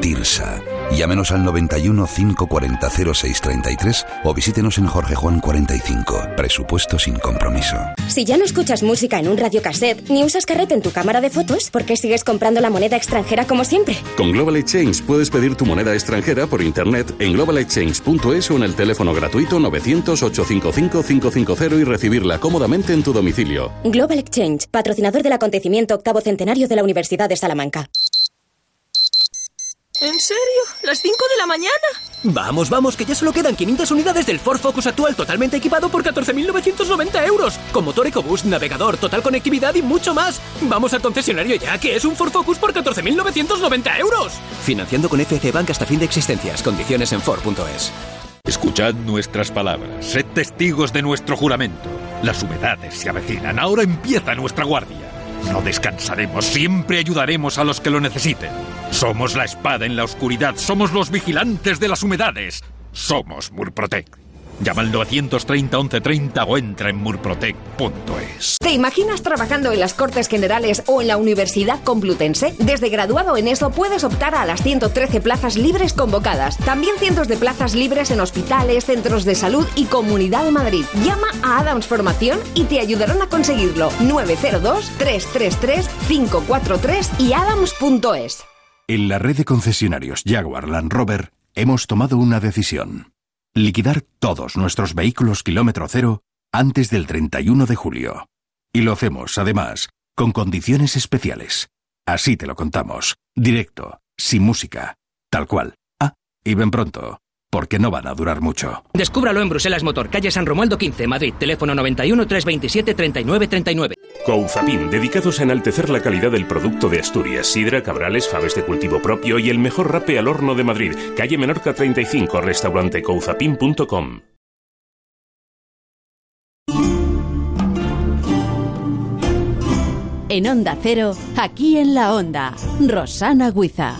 TIRSA. Llámenos al 91 540 0633 o visítenos en Jorge Juan 45. Presupuesto sin compromiso. Si ya no escuchas música en un radiocassette ni usas carrete en tu cámara de fotos, ¿por qué sigues comprando la moneda extranjera como siempre? Con Global Exchange puedes pedir tu moneda extranjera por internet en globalexchange.es o en el teléfono gratuito 900-855-550 y recibirla cómodamente en tu domicilio. Global Exchange, patrocinador del acontecimiento octavo centenario de la Universidad de Salamanca. ¿En serio? ¿Las 5 de la mañana? Vamos, vamos, que ya solo quedan 500 unidades del Ford Focus actual totalmente equipado por 14.990 euros. Con motor EcoBoost, navegador, total conectividad y mucho más. Vamos al concesionario ya, que es un Ford Focus por 14.990 euros. Financiando con FC Bank hasta fin de existencias. Condiciones en Ford.es. Escuchad nuestras palabras, sed testigos de nuestro juramento. Las humedades se avecinan, ahora empieza nuestra guardia. No descansaremos, siempre ayudaremos a los que lo necesiten. Somos la espada en la oscuridad, somos los vigilantes de las humedades. Somos Murprotec. Llama al 930 1130 o entra en murprotec.es. ¿Te imaginas trabajando en las Cortes Generales o en la Universidad Complutense? Desde graduado en eso puedes optar a las 113 plazas libres convocadas. También cientos de plazas libres en hospitales, centros de salud y Comunidad de Madrid. Llama a Adams Formación y te ayudarán a conseguirlo. 902-333-543 y adams.es. En la red de concesionarios Jaguar Land Rover hemos tomado una decisión. Liquidar todos nuestros vehículos kilómetro cero antes del 31 de julio. Y lo hacemos, además, con condiciones especiales. Así te lo contamos. Directo, sin música. Tal cual. Ah, y ven pronto. porque no van a durar mucho. Descúbralo en Bruselas Motor, calle San Romualdo 15, Madrid. Teléfono 91 327 39 39. Couzapin, dedicados a enaltecer la calidad del producto de Asturias. Sidra, cabrales, faves de cultivo propio y el mejor rape al horno de Madrid. Calle Menorca 35, restaurante couzapin.com. En Onda Cero, aquí en la Onda, Rosana Guiza.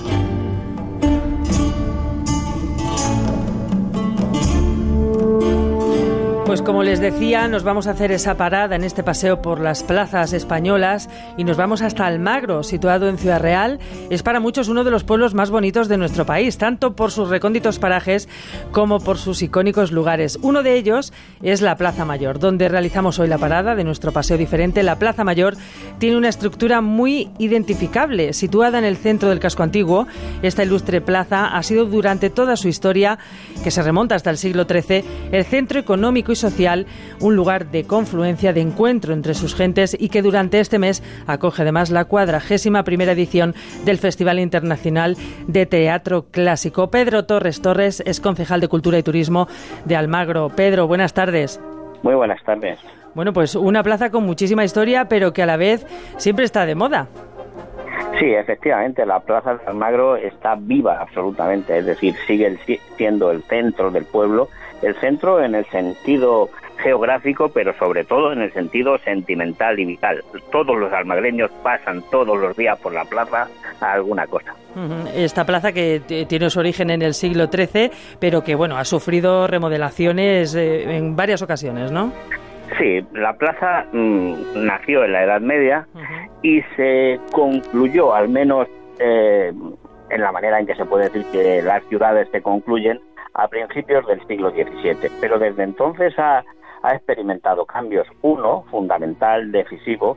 Pues como les decía, nos vamos a hacer esa parada en este paseo por las plazas españolas y nos vamos hasta Almagro, situado en Ciudad Real. Es para muchos uno de los pueblos más bonitos de nuestro país, tanto por sus recónditos parajes como por sus icónicos lugares. Uno de ellos es la Plaza Mayor, donde realizamos hoy la parada de nuestro paseo diferente. La Plaza Mayor tiene una estructura muy identificable, situada en el centro del casco antiguo. Esta ilustre plaza ha sido durante toda su historia, que se remonta hasta el siglo XIII, el centro económico y social, un lugar de confluencia, de encuentro entre sus gentes y que durante este mes acoge además la cuadragésima primera edición del Festival Internacional de Teatro Clásico. Pedro Torres Torres es concejal de Cultura y Turismo de Almagro. Pedro, buenas tardes. Muy buenas tardes. Bueno, pues una plaza con muchísima historia, pero que a la vez siempre está de moda. Sí, efectivamente, la Plaza de Almagro está viva absolutamente, es decir, sigue siendo el centro del pueblo el centro en el sentido geográfico, pero sobre todo en el sentido sentimental y vital. Todos los almagreños pasan todos los días por la plaza a alguna cosa. Esta plaza que tiene su origen en el siglo XIII, pero que bueno ha sufrido remodelaciones eh, en varias ocasiones, ¿no? Sí, la plaza mm, nació en la Edad Media y se concluyó, al menos eh, en la manera en que se puede decir que las ciudades se concluyen, a principios del siglo XVII, pero desde entonces ha, experimentado cambios. Uno, fundamental, decisivo,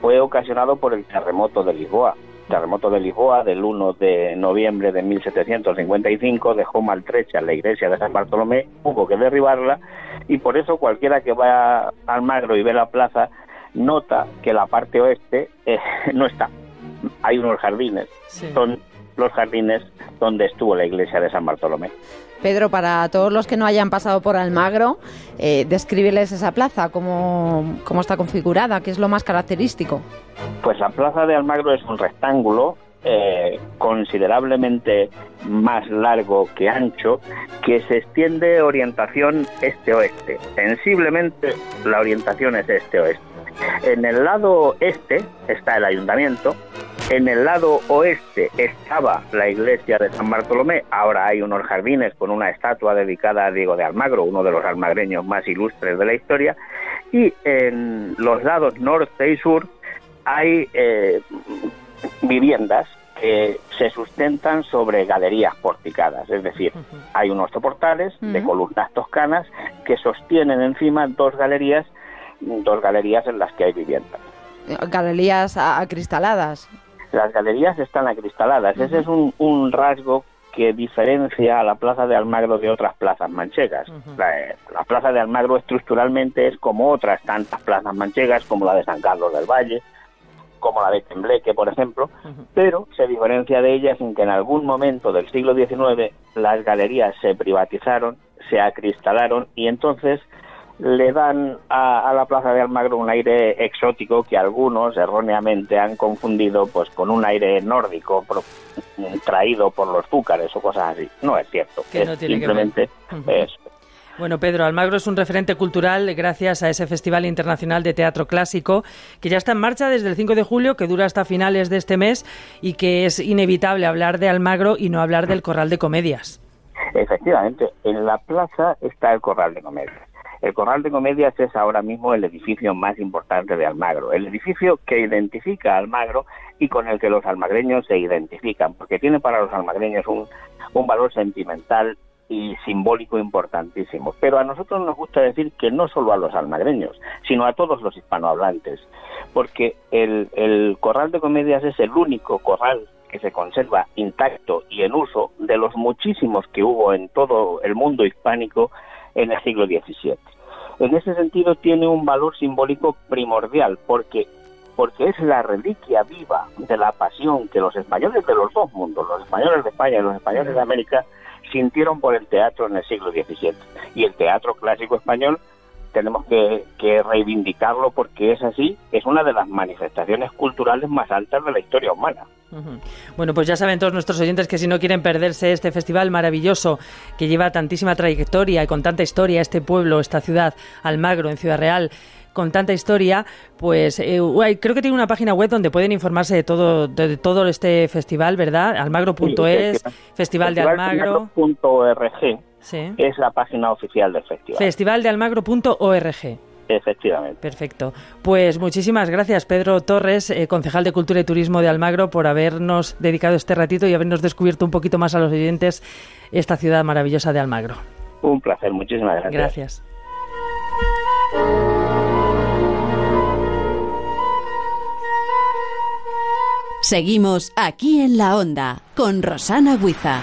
fue ocasionado por el terremoto de Lisboa. El terremoto de Lisboa del 1 de noviembre de 1755 dejó maltrecha la iglesia de San Bartolomé, hubo que derribarla y por eso cualquiera que vaya al Almagro y ve la plaza nota que la parte oeste eh, [LAUGHS] no está. Hay unos jardines, son los jardines donde estuvo la iglesia de San Bartolomé. Pedro, para todos los que no hayan pasado por Almagro, eh, describirles esa plaza, cómo, cómo está configurada, qué es lo más característico. Pues la plaza de Almagro es un rectángulo eh, considerablemente más largo que ancho, que se extiende orientación este-oeste. Sensiblemente la orientación es este-oeste. En el lado este está el ayuntamiento, en el lado oeste estaba la iglesia de San Bartolomé, ahora hay unos jardines con una estatua dedicada a Diego de Almagro, uno de los almagreños más ilustres de la historia, y en los lados norte y sur hay eh, viviendas que se sustentan sobre galerías porticadas, es decir, hay unos soportales de columnas toscanas que sostienen encima dos galerías, dos galerías en las que hay viviendas. Galerías acristaladas. Las galerías están acristaladas. Ese es un, rasgo que diferencia a la Plaza de Almagro de otras plazas manchegas. la, Plaza de Almagro estructuralmente es como otras tantas plazas manchegas, como la de San Carlos del Valle, como la de Tembleque, por ejemplo, pero se diferencia de ellas en que en algún momento del siglo XIX las galerías se privatizaron, se acristalaron y entonces le dan a, la Plaza de Almagro un aire exótico que algunos erróneamente han confundido pues con un aire nórdico traído por los zúcares o cosas así. No es cierto. es simplemente Bueno, Pedro, Almagro es un referente cultural gracias a ese Festival Internacional de Teatro Clásico que ya está en marcha desde el 5 de julio, que dura hasta finales de este mes y que es inevitable hablar de Almagro y no hablar del Corral de Comedias. Efectivamente, en la plaza está el Corral de Comedias. El Corral de Comedias es ahora mismo el edificio más importante de Almagro, el edificio que identifica a Almagro y con el que los almagreños se identifican, porque tiene para los almagreños un, valor sentimental y simbólico importantísimo. Pero a nosotros nos gusta decir que no solo a los almagreños, sino a todos los hispanohablantes, porque el, el Corral de Comedias es el único corral que se conserva intacto y en uso de los muchísimos que hubo en todo el mundo hispánico en el siglo XVII. En ese sentido tiene un valor simbólico primordial porque porque es la reliquia viva de la pasión que los españoles de los dos mundos, los españoles de España y los españoles de América, sintieron por el teatro en el siglo XVII. Y el teatro clásico español tenemos que, reivindicarlo porque es así, es una de las manifestaciones culturales más altas de la historia humana. Bueno, pues ya saben todos nuestros oyentes que si no quieren perderse este festival maravilloso que lleva tantísima trayectoria y con tanta historia este pueblo, esta ciudad, Almagro, en Ciudad Real, con tanta historia, pues eh, creo que tiene una página web donde pueden informarse de todo de todo este festival, ¿verdad? Almagro.es, Festival, de Almagro. sí. es la página oficial del festival. Festivaldealmagro.org. Efectivamente. Perfecto. Pues muchísimas gracias, Pedro Torres, eh, concejal de Cultura y Turismo de Almagro, por habernos dedicado este ratito y habernos descubierto un poquito más a los oyentes esta ciudad maravillosa de Almagro. Un placer, muchísimas gracias. Gracias. Seguimos aquí en la onda con Rosana Guiza.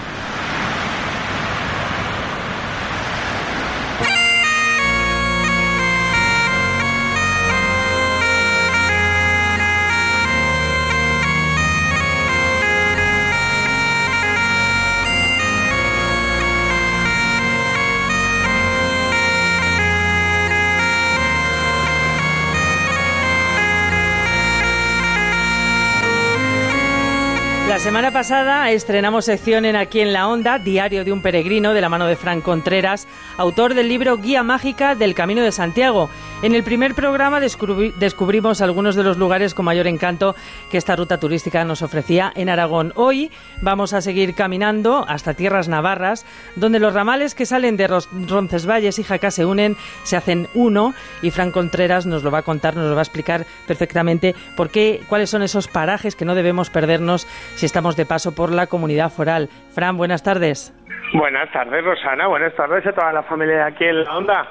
Semana pasada estrenamos sección en Aquí en la Onda, Diario de un Peregrino, de la mano de Fran Contreras, autor del libro Guía Mágica del Camino de Santiago. En el primer programa descubrimos algunos de los lugares con mayor encanto que esta ruta turística nos ofrecía en Aragón. Hoy vamos a seguir caminando hasta tierras navarras, donde los ramales que salen de Roncesvalles y Jaca se unen, se hacen uno, y Fran Contreras nos lo va a contar, nos lo va a explicar perfectamente por qué, cuáles son esos parajes que no debemos perdernos si estamos de paso por la comunidad foral. Fran, buenas tardes. Buenas tardes, Rosana. Buenas tardes a toda la familia de aquí en la onda.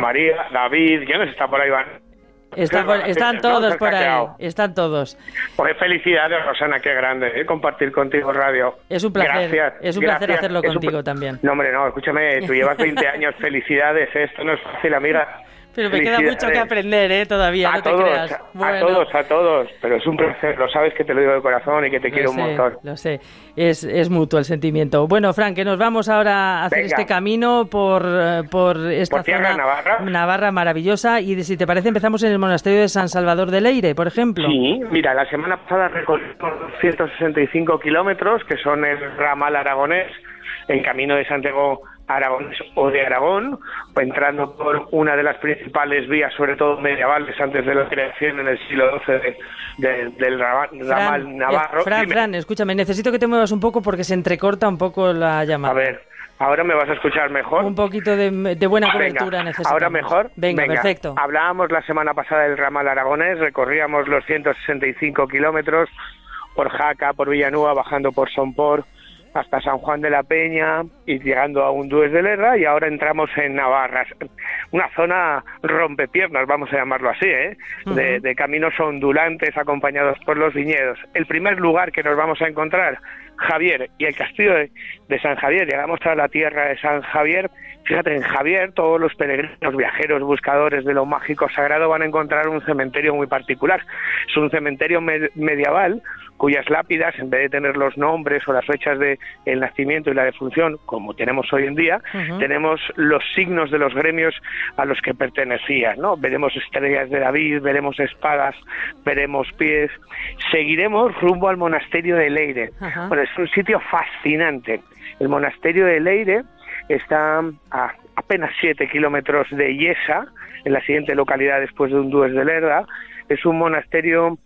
María, David, ¿quiénes está por ahí? Van? están todos por ahí, están todos. Pues felicidades, Rosana, qué grande, ¿eh? compartir contigo radio. Es un placer, gracias, es un placer hacerlo contigo también. No, hombre, no, escúchame, tú llevas 20 años, felicidades, esto no es fácil, amiga. Pero me queda mucho que aprender, ¿eh? Todavía, a no todos, te creas. A todos, a todos. Pero es un placer, lo sabes que te lo digo de corazón y que te quiero un montón. Lo sé, es, es mutuo el sentimiento. Bueno, Frank, que nos vamos ahora a hacer este camino por, eh, por esta zona Navarra. Navarra maravillosa. Y si te parece, empezamos en el monasterio de San Salvador de Leire, por ejemplo. Sí, mira, la semana pasada recorrimos 165 kilómetros, que son el ramal aragonés, en camino de Santiago Aragón o de Aragón, entrando por una de las principales vías, sobre todo medievales, antes de la creación en el siglo XII del ramal eh, navarro. Fran, Fran, escúchame, necesito que te muevas un poco porque se entrecorta un poco la llamada. A ver, ¿ahora me vas a escuchar mejor? Un poquito de, buena cobertura necesito. ¿Ahora mejor? Venga, perfecto. Hablábamos la semana pasada del ramal aragonés, recorríamos los 165 kilómetros por Jaca, por Villanueva, bajando por Sompor, hasta San Juan de la Peña y llegando a Undues de Lerra y ahora entramos en Navarra, una zona rompepiernas, vamos a llamarlo así, ¿eh? de, caminos ondulantes acompañados por los viñedos. El primer lugar que nos vamos a encontrar, Javier y el castillo de San Javier, llegamos a la tierra de San Javier Fíjate, en Javier todos los peregrinos, viajeros, buscadores de lo mágico sagrado van a encontrar un cementerio muy particular. Es un cementerio medieval cuyas lápidas, en vez de tener los nombres o las fechas de el nacimiento y la defunción, como tenemos hoy en día, tenemos los signos de los gremios a los que pertenecían, ¿no? Veremos estrellas de David, veremos espadas, veremos pies. Seguiremos rumbo al monasterio de Leire. Bueno, es un sitio fascinante. El monasterio de Leire está a apenas 7 kilómetros de Yesa, en la siguiente localidad después de Undúes de Lerda. Es un monasterio,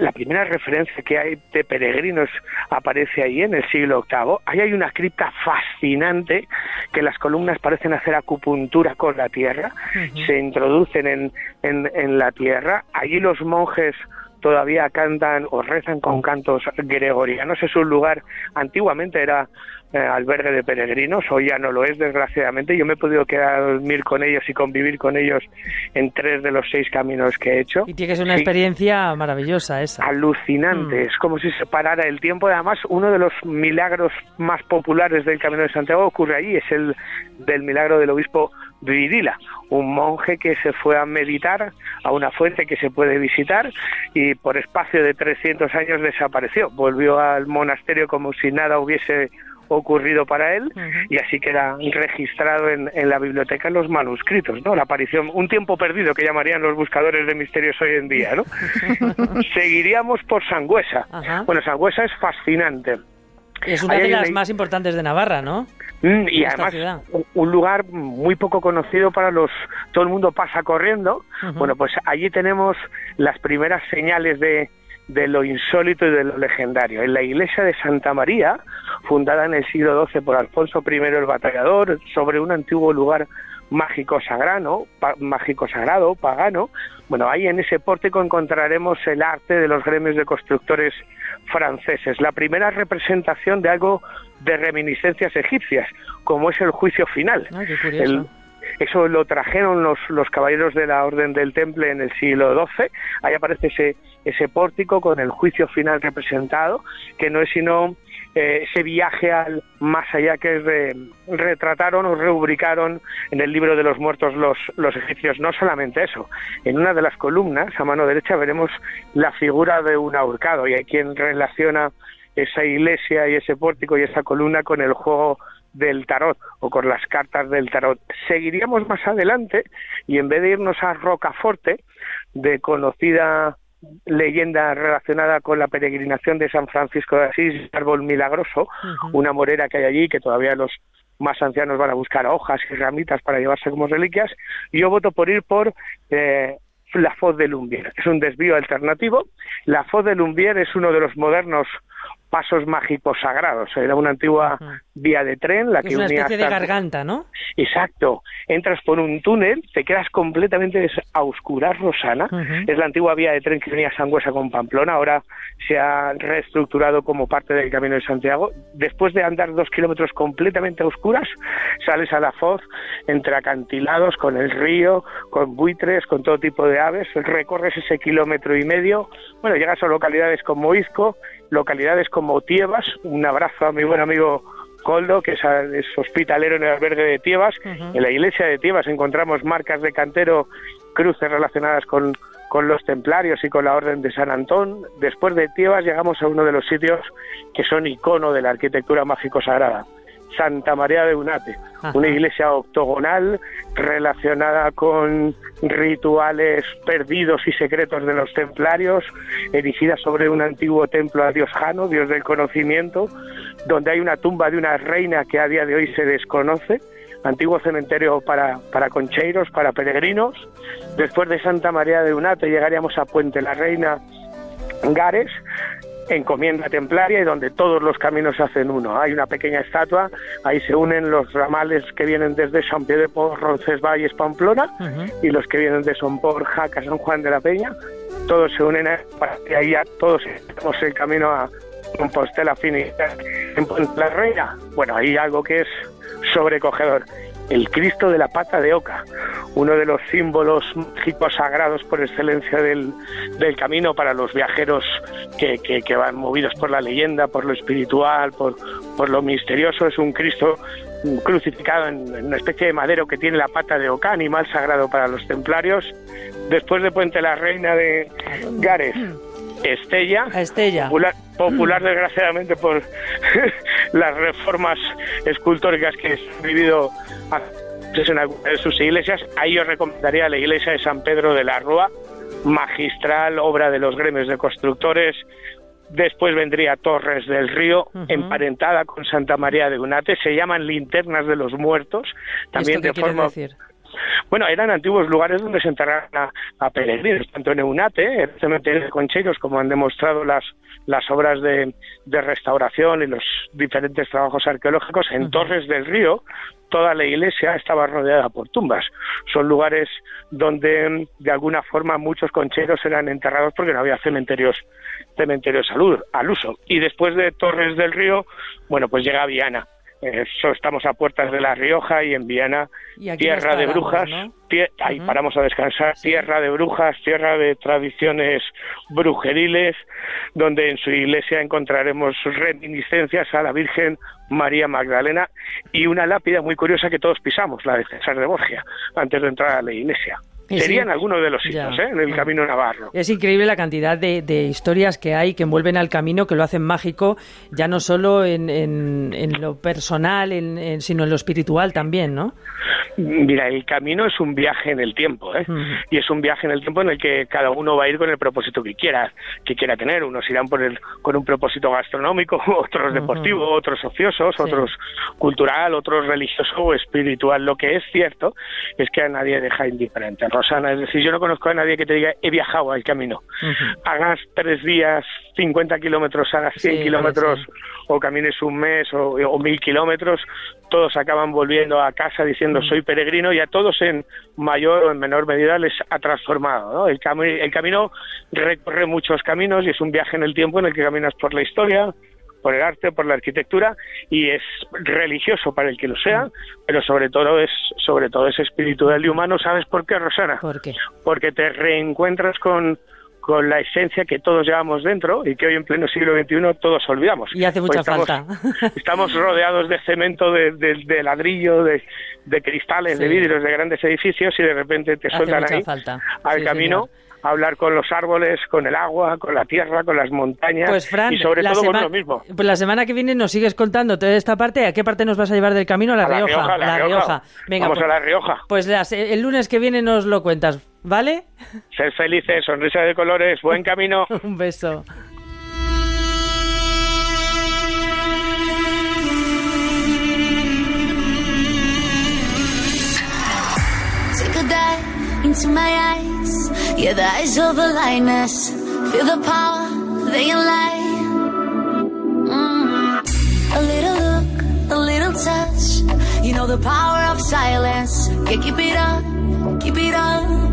la primera referencia que hay de peregrinos aparece ahí en el siglo VIII. Ahí hay una cripta fascinante que las columnas parecen hacer acupuntura con la tierra, se introducen en, en, en la tierra. Allí los monjes todavía cantan o rezan con cantos gregorianos. Es un lugar, antiguamente era eh, albergue de peregrinos, hoy ya no lo es, desgraciadamente. Yo me he podido quedar a dormir con ellos y convivir con ellos en tres de los seis caminos que he hecho. Y tiene que ser una experiencia maravillosa esa. Alucinante, mm. es como si se parara el tiempo. Además, uno de los milagros más populares del Camino de Santiago ocurre allí, es el del milagro del obispo Vidila, un monje que se fue a meditar a una fuente que se puede visitar y por espacio de 300 años desapareció. Volvió al monasterio como si nada hubiese ocurrido para él y así queda registrado en, la biblioteca en los manuscritos, ¿no? La aparición, un tiempo perdido que llamarían los buscadores de misterios hoy en día, ¿no? [LAUGHS] Seguiríamos por Sangüesa. Bueno, Sangüesa es fascinante. Es una de las más importantes de Navarra, ¿no? Mm, y además un lugar muy poco conocido para los todo el mundo pasa corriendo bueno pues allí tenemos las primeras señales de, de lo insólito y de lo legendario en la iglesia de Santa María fundada en el siglo XII por Alfonso I el Batallador sobre un antiguo lugar mágico sagrado, mágico sagrado, pagano. Bueno, ahí en ese pórtico encontraremos el arte de los gremios de constructores franceses, la primera representación de algo de reminiscencias egipcias, como es el juicio final. Eso lo trajeron los, los caballeros de la Orden del Temple en el siglo XII. Ahí aparece ese, ese pórtico con el juicio final representado, que no es sino eh, ese viaje al más allá que retrataron o rubricaron en el libro de los muertos los, los egipcios. No solamente eso, en una de las columnas, a mano derecha, veremos la figura de un ahorcado y hay quien relaciona esa iglesia y ese pórtico y esa columna con el juego del tarot o con las cartas del tarot. Seguiríamos más adelante y en vez de irnos a Rocaforte, de conocida leyenda relacionada con la peregrinación de San Francisco de Asís, árbol milagroso, una morera que hay allí que todavía los más ancianos van a buscar hojas y ramitas para llevarse como reliquias. Yo voto por ir por eh, la Foz de Lumbier. Es un desvío alternativo. La Foz de Lumbier es uno de los modernos pasos mágicos sagrados. Era una antigua vía de tren la que es una especie de garganta, ¿no? Exacto. Entras por un túnel, te quedas completamente a oscuras, Rosana. Es la antigua vía de tren que venía Sangüesa con Pamplona. Ahora se ha reestructurado como parte del Camino de Santiago. Después de andar dos kilómetros completamente a oscuras, sales a la foz entre acantilados, con el río, con buitres, con todo tipo de aves. Recorres ese kilómetro y medio. Bueno, llegas a localidades como Izco, localidades como Tiebas. Un abrazo a mi buen amigo Coldo, que es, hospitalero en el albergue de Tiebas. En la iglesia de Tiebas encontramos marcas de cantero, cruces relacionadas con, con los templarios y con la Orden de San Antón. Después de Tiebas llegamos a uno de los sitios que son icono de la arquitectura mágico-sagrada. Santa María de Unate, una iglesia octogonal relacionada con rituales perdidos y secretos de los templarios, erigida sobre un antiguo templo a Dios Jano, Dios del conocimiento, donde hay una tumba de una reina que a día de hoy se desconoce, antiguo cementerio para, para concheiros, para peregrinos. Después de Santa María de Unate llegaríamos a Puente la Reina Gares, encomienda templaria y donde todos los caminos se hacen uno. Hay una pequeña estatua, ahí se unen los ramales que vienen desde San Pedro por Roncesvalles, Pamplona, y los que vienen de Sompor, Jaca, San Juan de la Peña. Todos se unen para que ahí ya todos tenemos el camino a Compostela Finita. En la Reina, bueno, hay algo que es sobrecogedor el Cristo de la pata de oca, uno de los símbolos mágicos sagrados por excelencia del, del camino para los viajeros que, que, van movidos por la leyenda, por lo espiritual, por, por lo misterioso. Es un Cristo crucificado en, una especie de madero que tiene la pata de oca, animal sagrado para los templarios. Después de Puente la Reina de Gares, Estella, Estella. Popular, desgraciadamente por [LAUGHS] las reformas escultóricas que han vivido en algunas de sus iglesias. Ahí os recomendaría la iglesia de San Pedro de la Rúa, magistral, obra de los gremios de constructores. Después vendría Torres del Río, emparentada con Santa María de Unate. Se llaman linternas de los muertos, también de forma. Bueno, eran antiguos lugares donde se enterraban a, peregrinos, tanto en Eunate, el cementerio de Concheros, como han demostrado las, las obras de, de restauración y los diferentes trabajos arqueológicos, en Torres del Río, toda la iglesia estaba rodeada por tumbas. Son lugares donde de alguna forma muchos concheros eran enterrados porque no había cementerios cementerios al uso. Y después de Torres del Río, bueno, pues llega Viana Eso, estamos a puertas de La Rioja y en Viana, tierra de brujas. Ahí paramos a descansar, tierra de brujas, tierra de tradiciones brujeriles, donde en su iglesia encontraremos reminiscencias a la Virgen María Magdalena y una lápida muy curiosa que todos pisamos, la de César de Borgia, antes de entrar a la iglesia. Serían algunos de los sitios ¿eh? en el Camino Navarro. Es increíble la cantidad de, historias que hay que envuelven al camino, que lo hacen mágico, ya no solo en, en, lo personal, sino en lo espiritual también, ¿no? Mira, el camino es un viaje en el tiempo, ¿eh? Y es un viaje en el tiempo en el que cada uno va a ir con el propósito que quiera, que quiera tener. Unos irán por el, con un propósito gastronómico, [LAUGHS] otros deportivo, otros ociosos, otros cultural, otros religioso o espiritual. Lo que es cierto es que a nadie deja indiferente Rosana. Es decir, yo no conozco a nadie que te diga he viajado al camino. Hagas tres días, 50 kilómetros, hagas 100 kilómetros o camines un mes o, mil kilómetros, todos acaban volviendo a casa diciendo soy peregrino y a todos en mayor o en menor medida les ha transformado. El, el camino recorre muchos caminos y es un viaje en el tiempo en el que caminas por la historia, por el arte, por la arquitectura y es religioso para el que lo sea, pero sobre todo es sobre todo es espiritual y humano. ¿Sabes por qué, Rosana? ¿Por qué? Porque te reencuentras con con la esencia que todos llevamos dentro y que hoy en pleno siglo XXI todos olvidamos. Y hace mucha estamos, falta. [LAUGHS] estamos rodeados de cemento, de, ladrillo, de, cristales, de vidrios, de grandes edificios y de repente te sueltan ahí al camino hablar con los árboles, con el agua, con la tierra, con las montañas pues, y sobre todo con lo mismo. Pues la semana que viene nos sigues contando toda esta parte. ¿A qué parte nos vas a llevar del camino? A La, Rioja, la, Rioja. Venga, Vamos pues, a La Rioja. Pues el lunes que viene nos lo cuentas, ¿vale? [LAUGHS] Ser felices, sonrisa de colores, buen camino. [LAUGHS] Un beso. into my eyes. Yeah, the eyes of the lioness. Feel the power, they lie. Mm. A little look, a little touch. You know the power of silence. Yeah, keep it up, keep it up.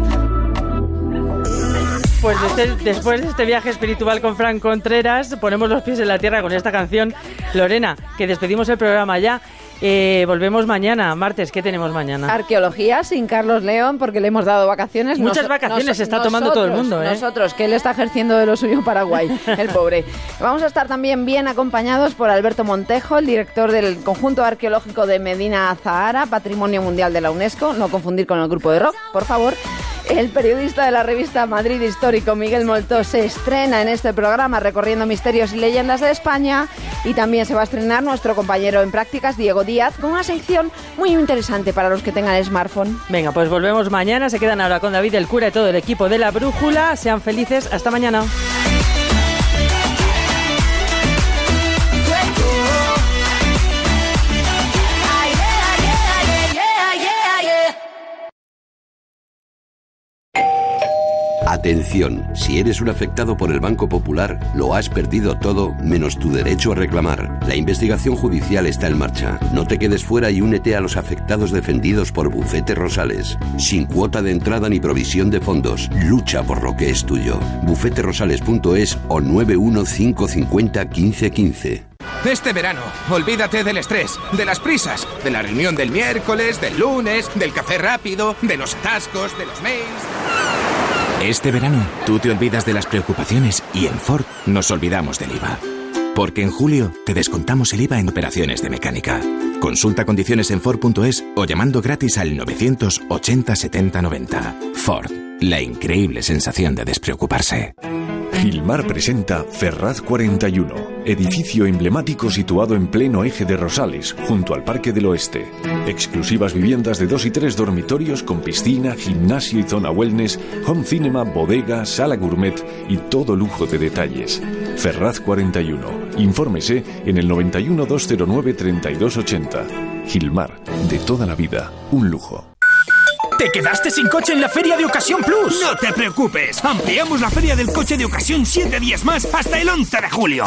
Pues después de este viaje espiritual con Frank Contreras, ponemos los pies en la tierra con esta canción. Lorena, que despedimos el programa ya. Eh, volvemos mañana, martes. ¿Qué tenemos mañana? Arqueología sin Carlos León, porque le hemos dado vacaciones. Muchas vacaciones se está tomando todo el mundo, ¿eh? Nosotros, que él está ejerciendo de lo suyo Paraguay, el [LAUGHS] pobre. Vamos a estar también bien acompañados por Alberto Montejo, el director del conjunto arqueológico de Medina Zahara, Patrimonio Mundial de la UNESCO. No confundir con el grupo de rock, por favor. El periodista de la revista Madrid Histórico, Miguel Molto, se estrena en este programa recorriendo misterios y leyendas de España y también se va a estrenar nuestro compañero en prácticas, Diego Díaz, con una sección muy interesante para los que tengan smartphone. Venga, pues volvemos mañana. Se quedan ahora con David el cura y todo el equipo de la Brújula. Sean felices. Hasta mañana. Atención, si eres un afectado por el Banco Popular, lo has perdido todo menos tu derecho a reclamar. La investigación judicial está en marcha. No te quedes fuera y únete a los afectados defendidos por Bufete Rosales. Sin cuota de entrada ni provisión de fondos. Lucha por lo que es tuyo. bufeterosales.es o 91550 1515. Este verano, olvídate del estrés, de las prisas, de la reunión del miércoles, del lunes, del café rápido, de los atascos, de los mails. Este verano, tú te olvidas de las preocupaciones y en Ford nos olvidamos del IVA. Porque en julio te descontamos el IVA en operaciones de mecánica. Consulta condiciones en Ford.es o llamando gratis al 980 70 90. Ford, la increíble sensación de despreocuparse. Gilmar presenta Ferraz 41, edificio emblemático situado en pleno eje de Rosales, junto al Parque del Oeste. Exclusivas viviendas de dos y tres dormitorios con piscina, gimnasio y zona wellness, home cinema, bodega, sala gourmet y todo lujo de detalles. Ferraz 41. Infórmese en el 91 209 3280. Gilmar, de toda la vida, un lujo. ¿Te quedaste sin coche en la Feria de Ocasión Plus? No te preocupes. Ampliamos la Feria del Coche de Ocasión 7 días más hasta el 11 de julio.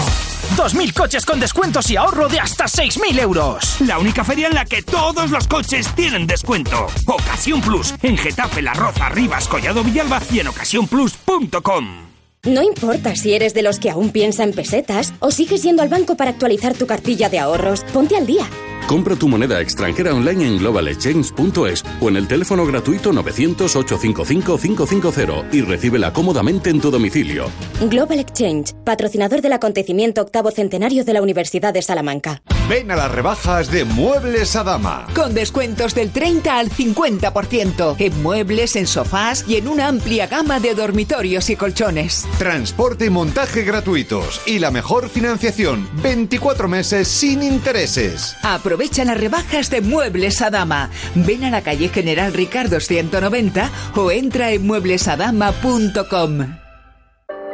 2.000 coches con descuentos y ahorro de hasta 6.000 euros. La única feria en la que todos los coches tienen descuento. Ocasión Plus. En Getafe, La Roza, Rivas, Collado Villalba y en ocasiónplus.com. No importa si eres de los que aún piensa en pesetas o sigues yendo al banco para actualizar tu cartilla de ahorros, ponte al día. Compra tu moneda extranjera online en globalexchange.es o en el teléfono gratuito 900-855-550 y recíbela cómodamente en tu domicilio. Global Exchange, patrocinador del acontecimiento octavo centenario de la Universidad de Salamanca. Ven a las rebajas de Muebles Adama. Con descuentos del 30 al 50% en muebles, en sofás y en una amplia gama de dormitorios y colchones. Transporte y montaje gratuitos y la mejor financiación, 24 meses sin intereses. Aprovecha las rebajas de Muebles Adama. Ven a la calle General Ricardo 190 o entra en mueblesadama.com.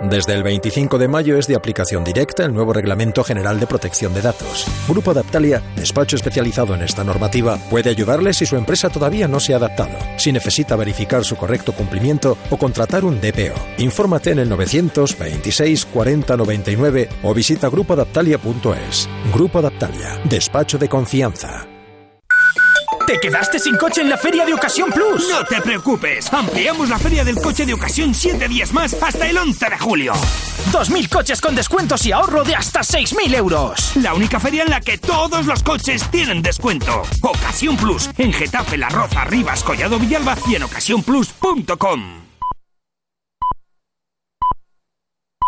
Desde el 25 de mayo es de aplicación directa el nuevo Reglamento General de Protección de Datos. Grupo Adaptalia, despacho especializado en esta normativa, puede ayudarle si su empresa todavía no se ha adaptado, si necesita verificar su correcto cumplimiento o contratar un DPO. Infórmate en el 926 40 99 o visita grupoadaptalia.es. Grupo Adaptalia, despacho de confianza. ¿Te quedaste sin coche en la Feria de Ocasión Plus? No te preocupes. Ampliamos la Feria del Coche de Ocasión 7 días más hasta el 11 de julio. 2.000 coches con descuentos y ahorro de hasta 6.000 euros. La única feria en la que todos los coches tienen descuento. Ocasión Plus. En Getafe, La Roza, Rivas, Collado Villalba y en ocasiónplus.com.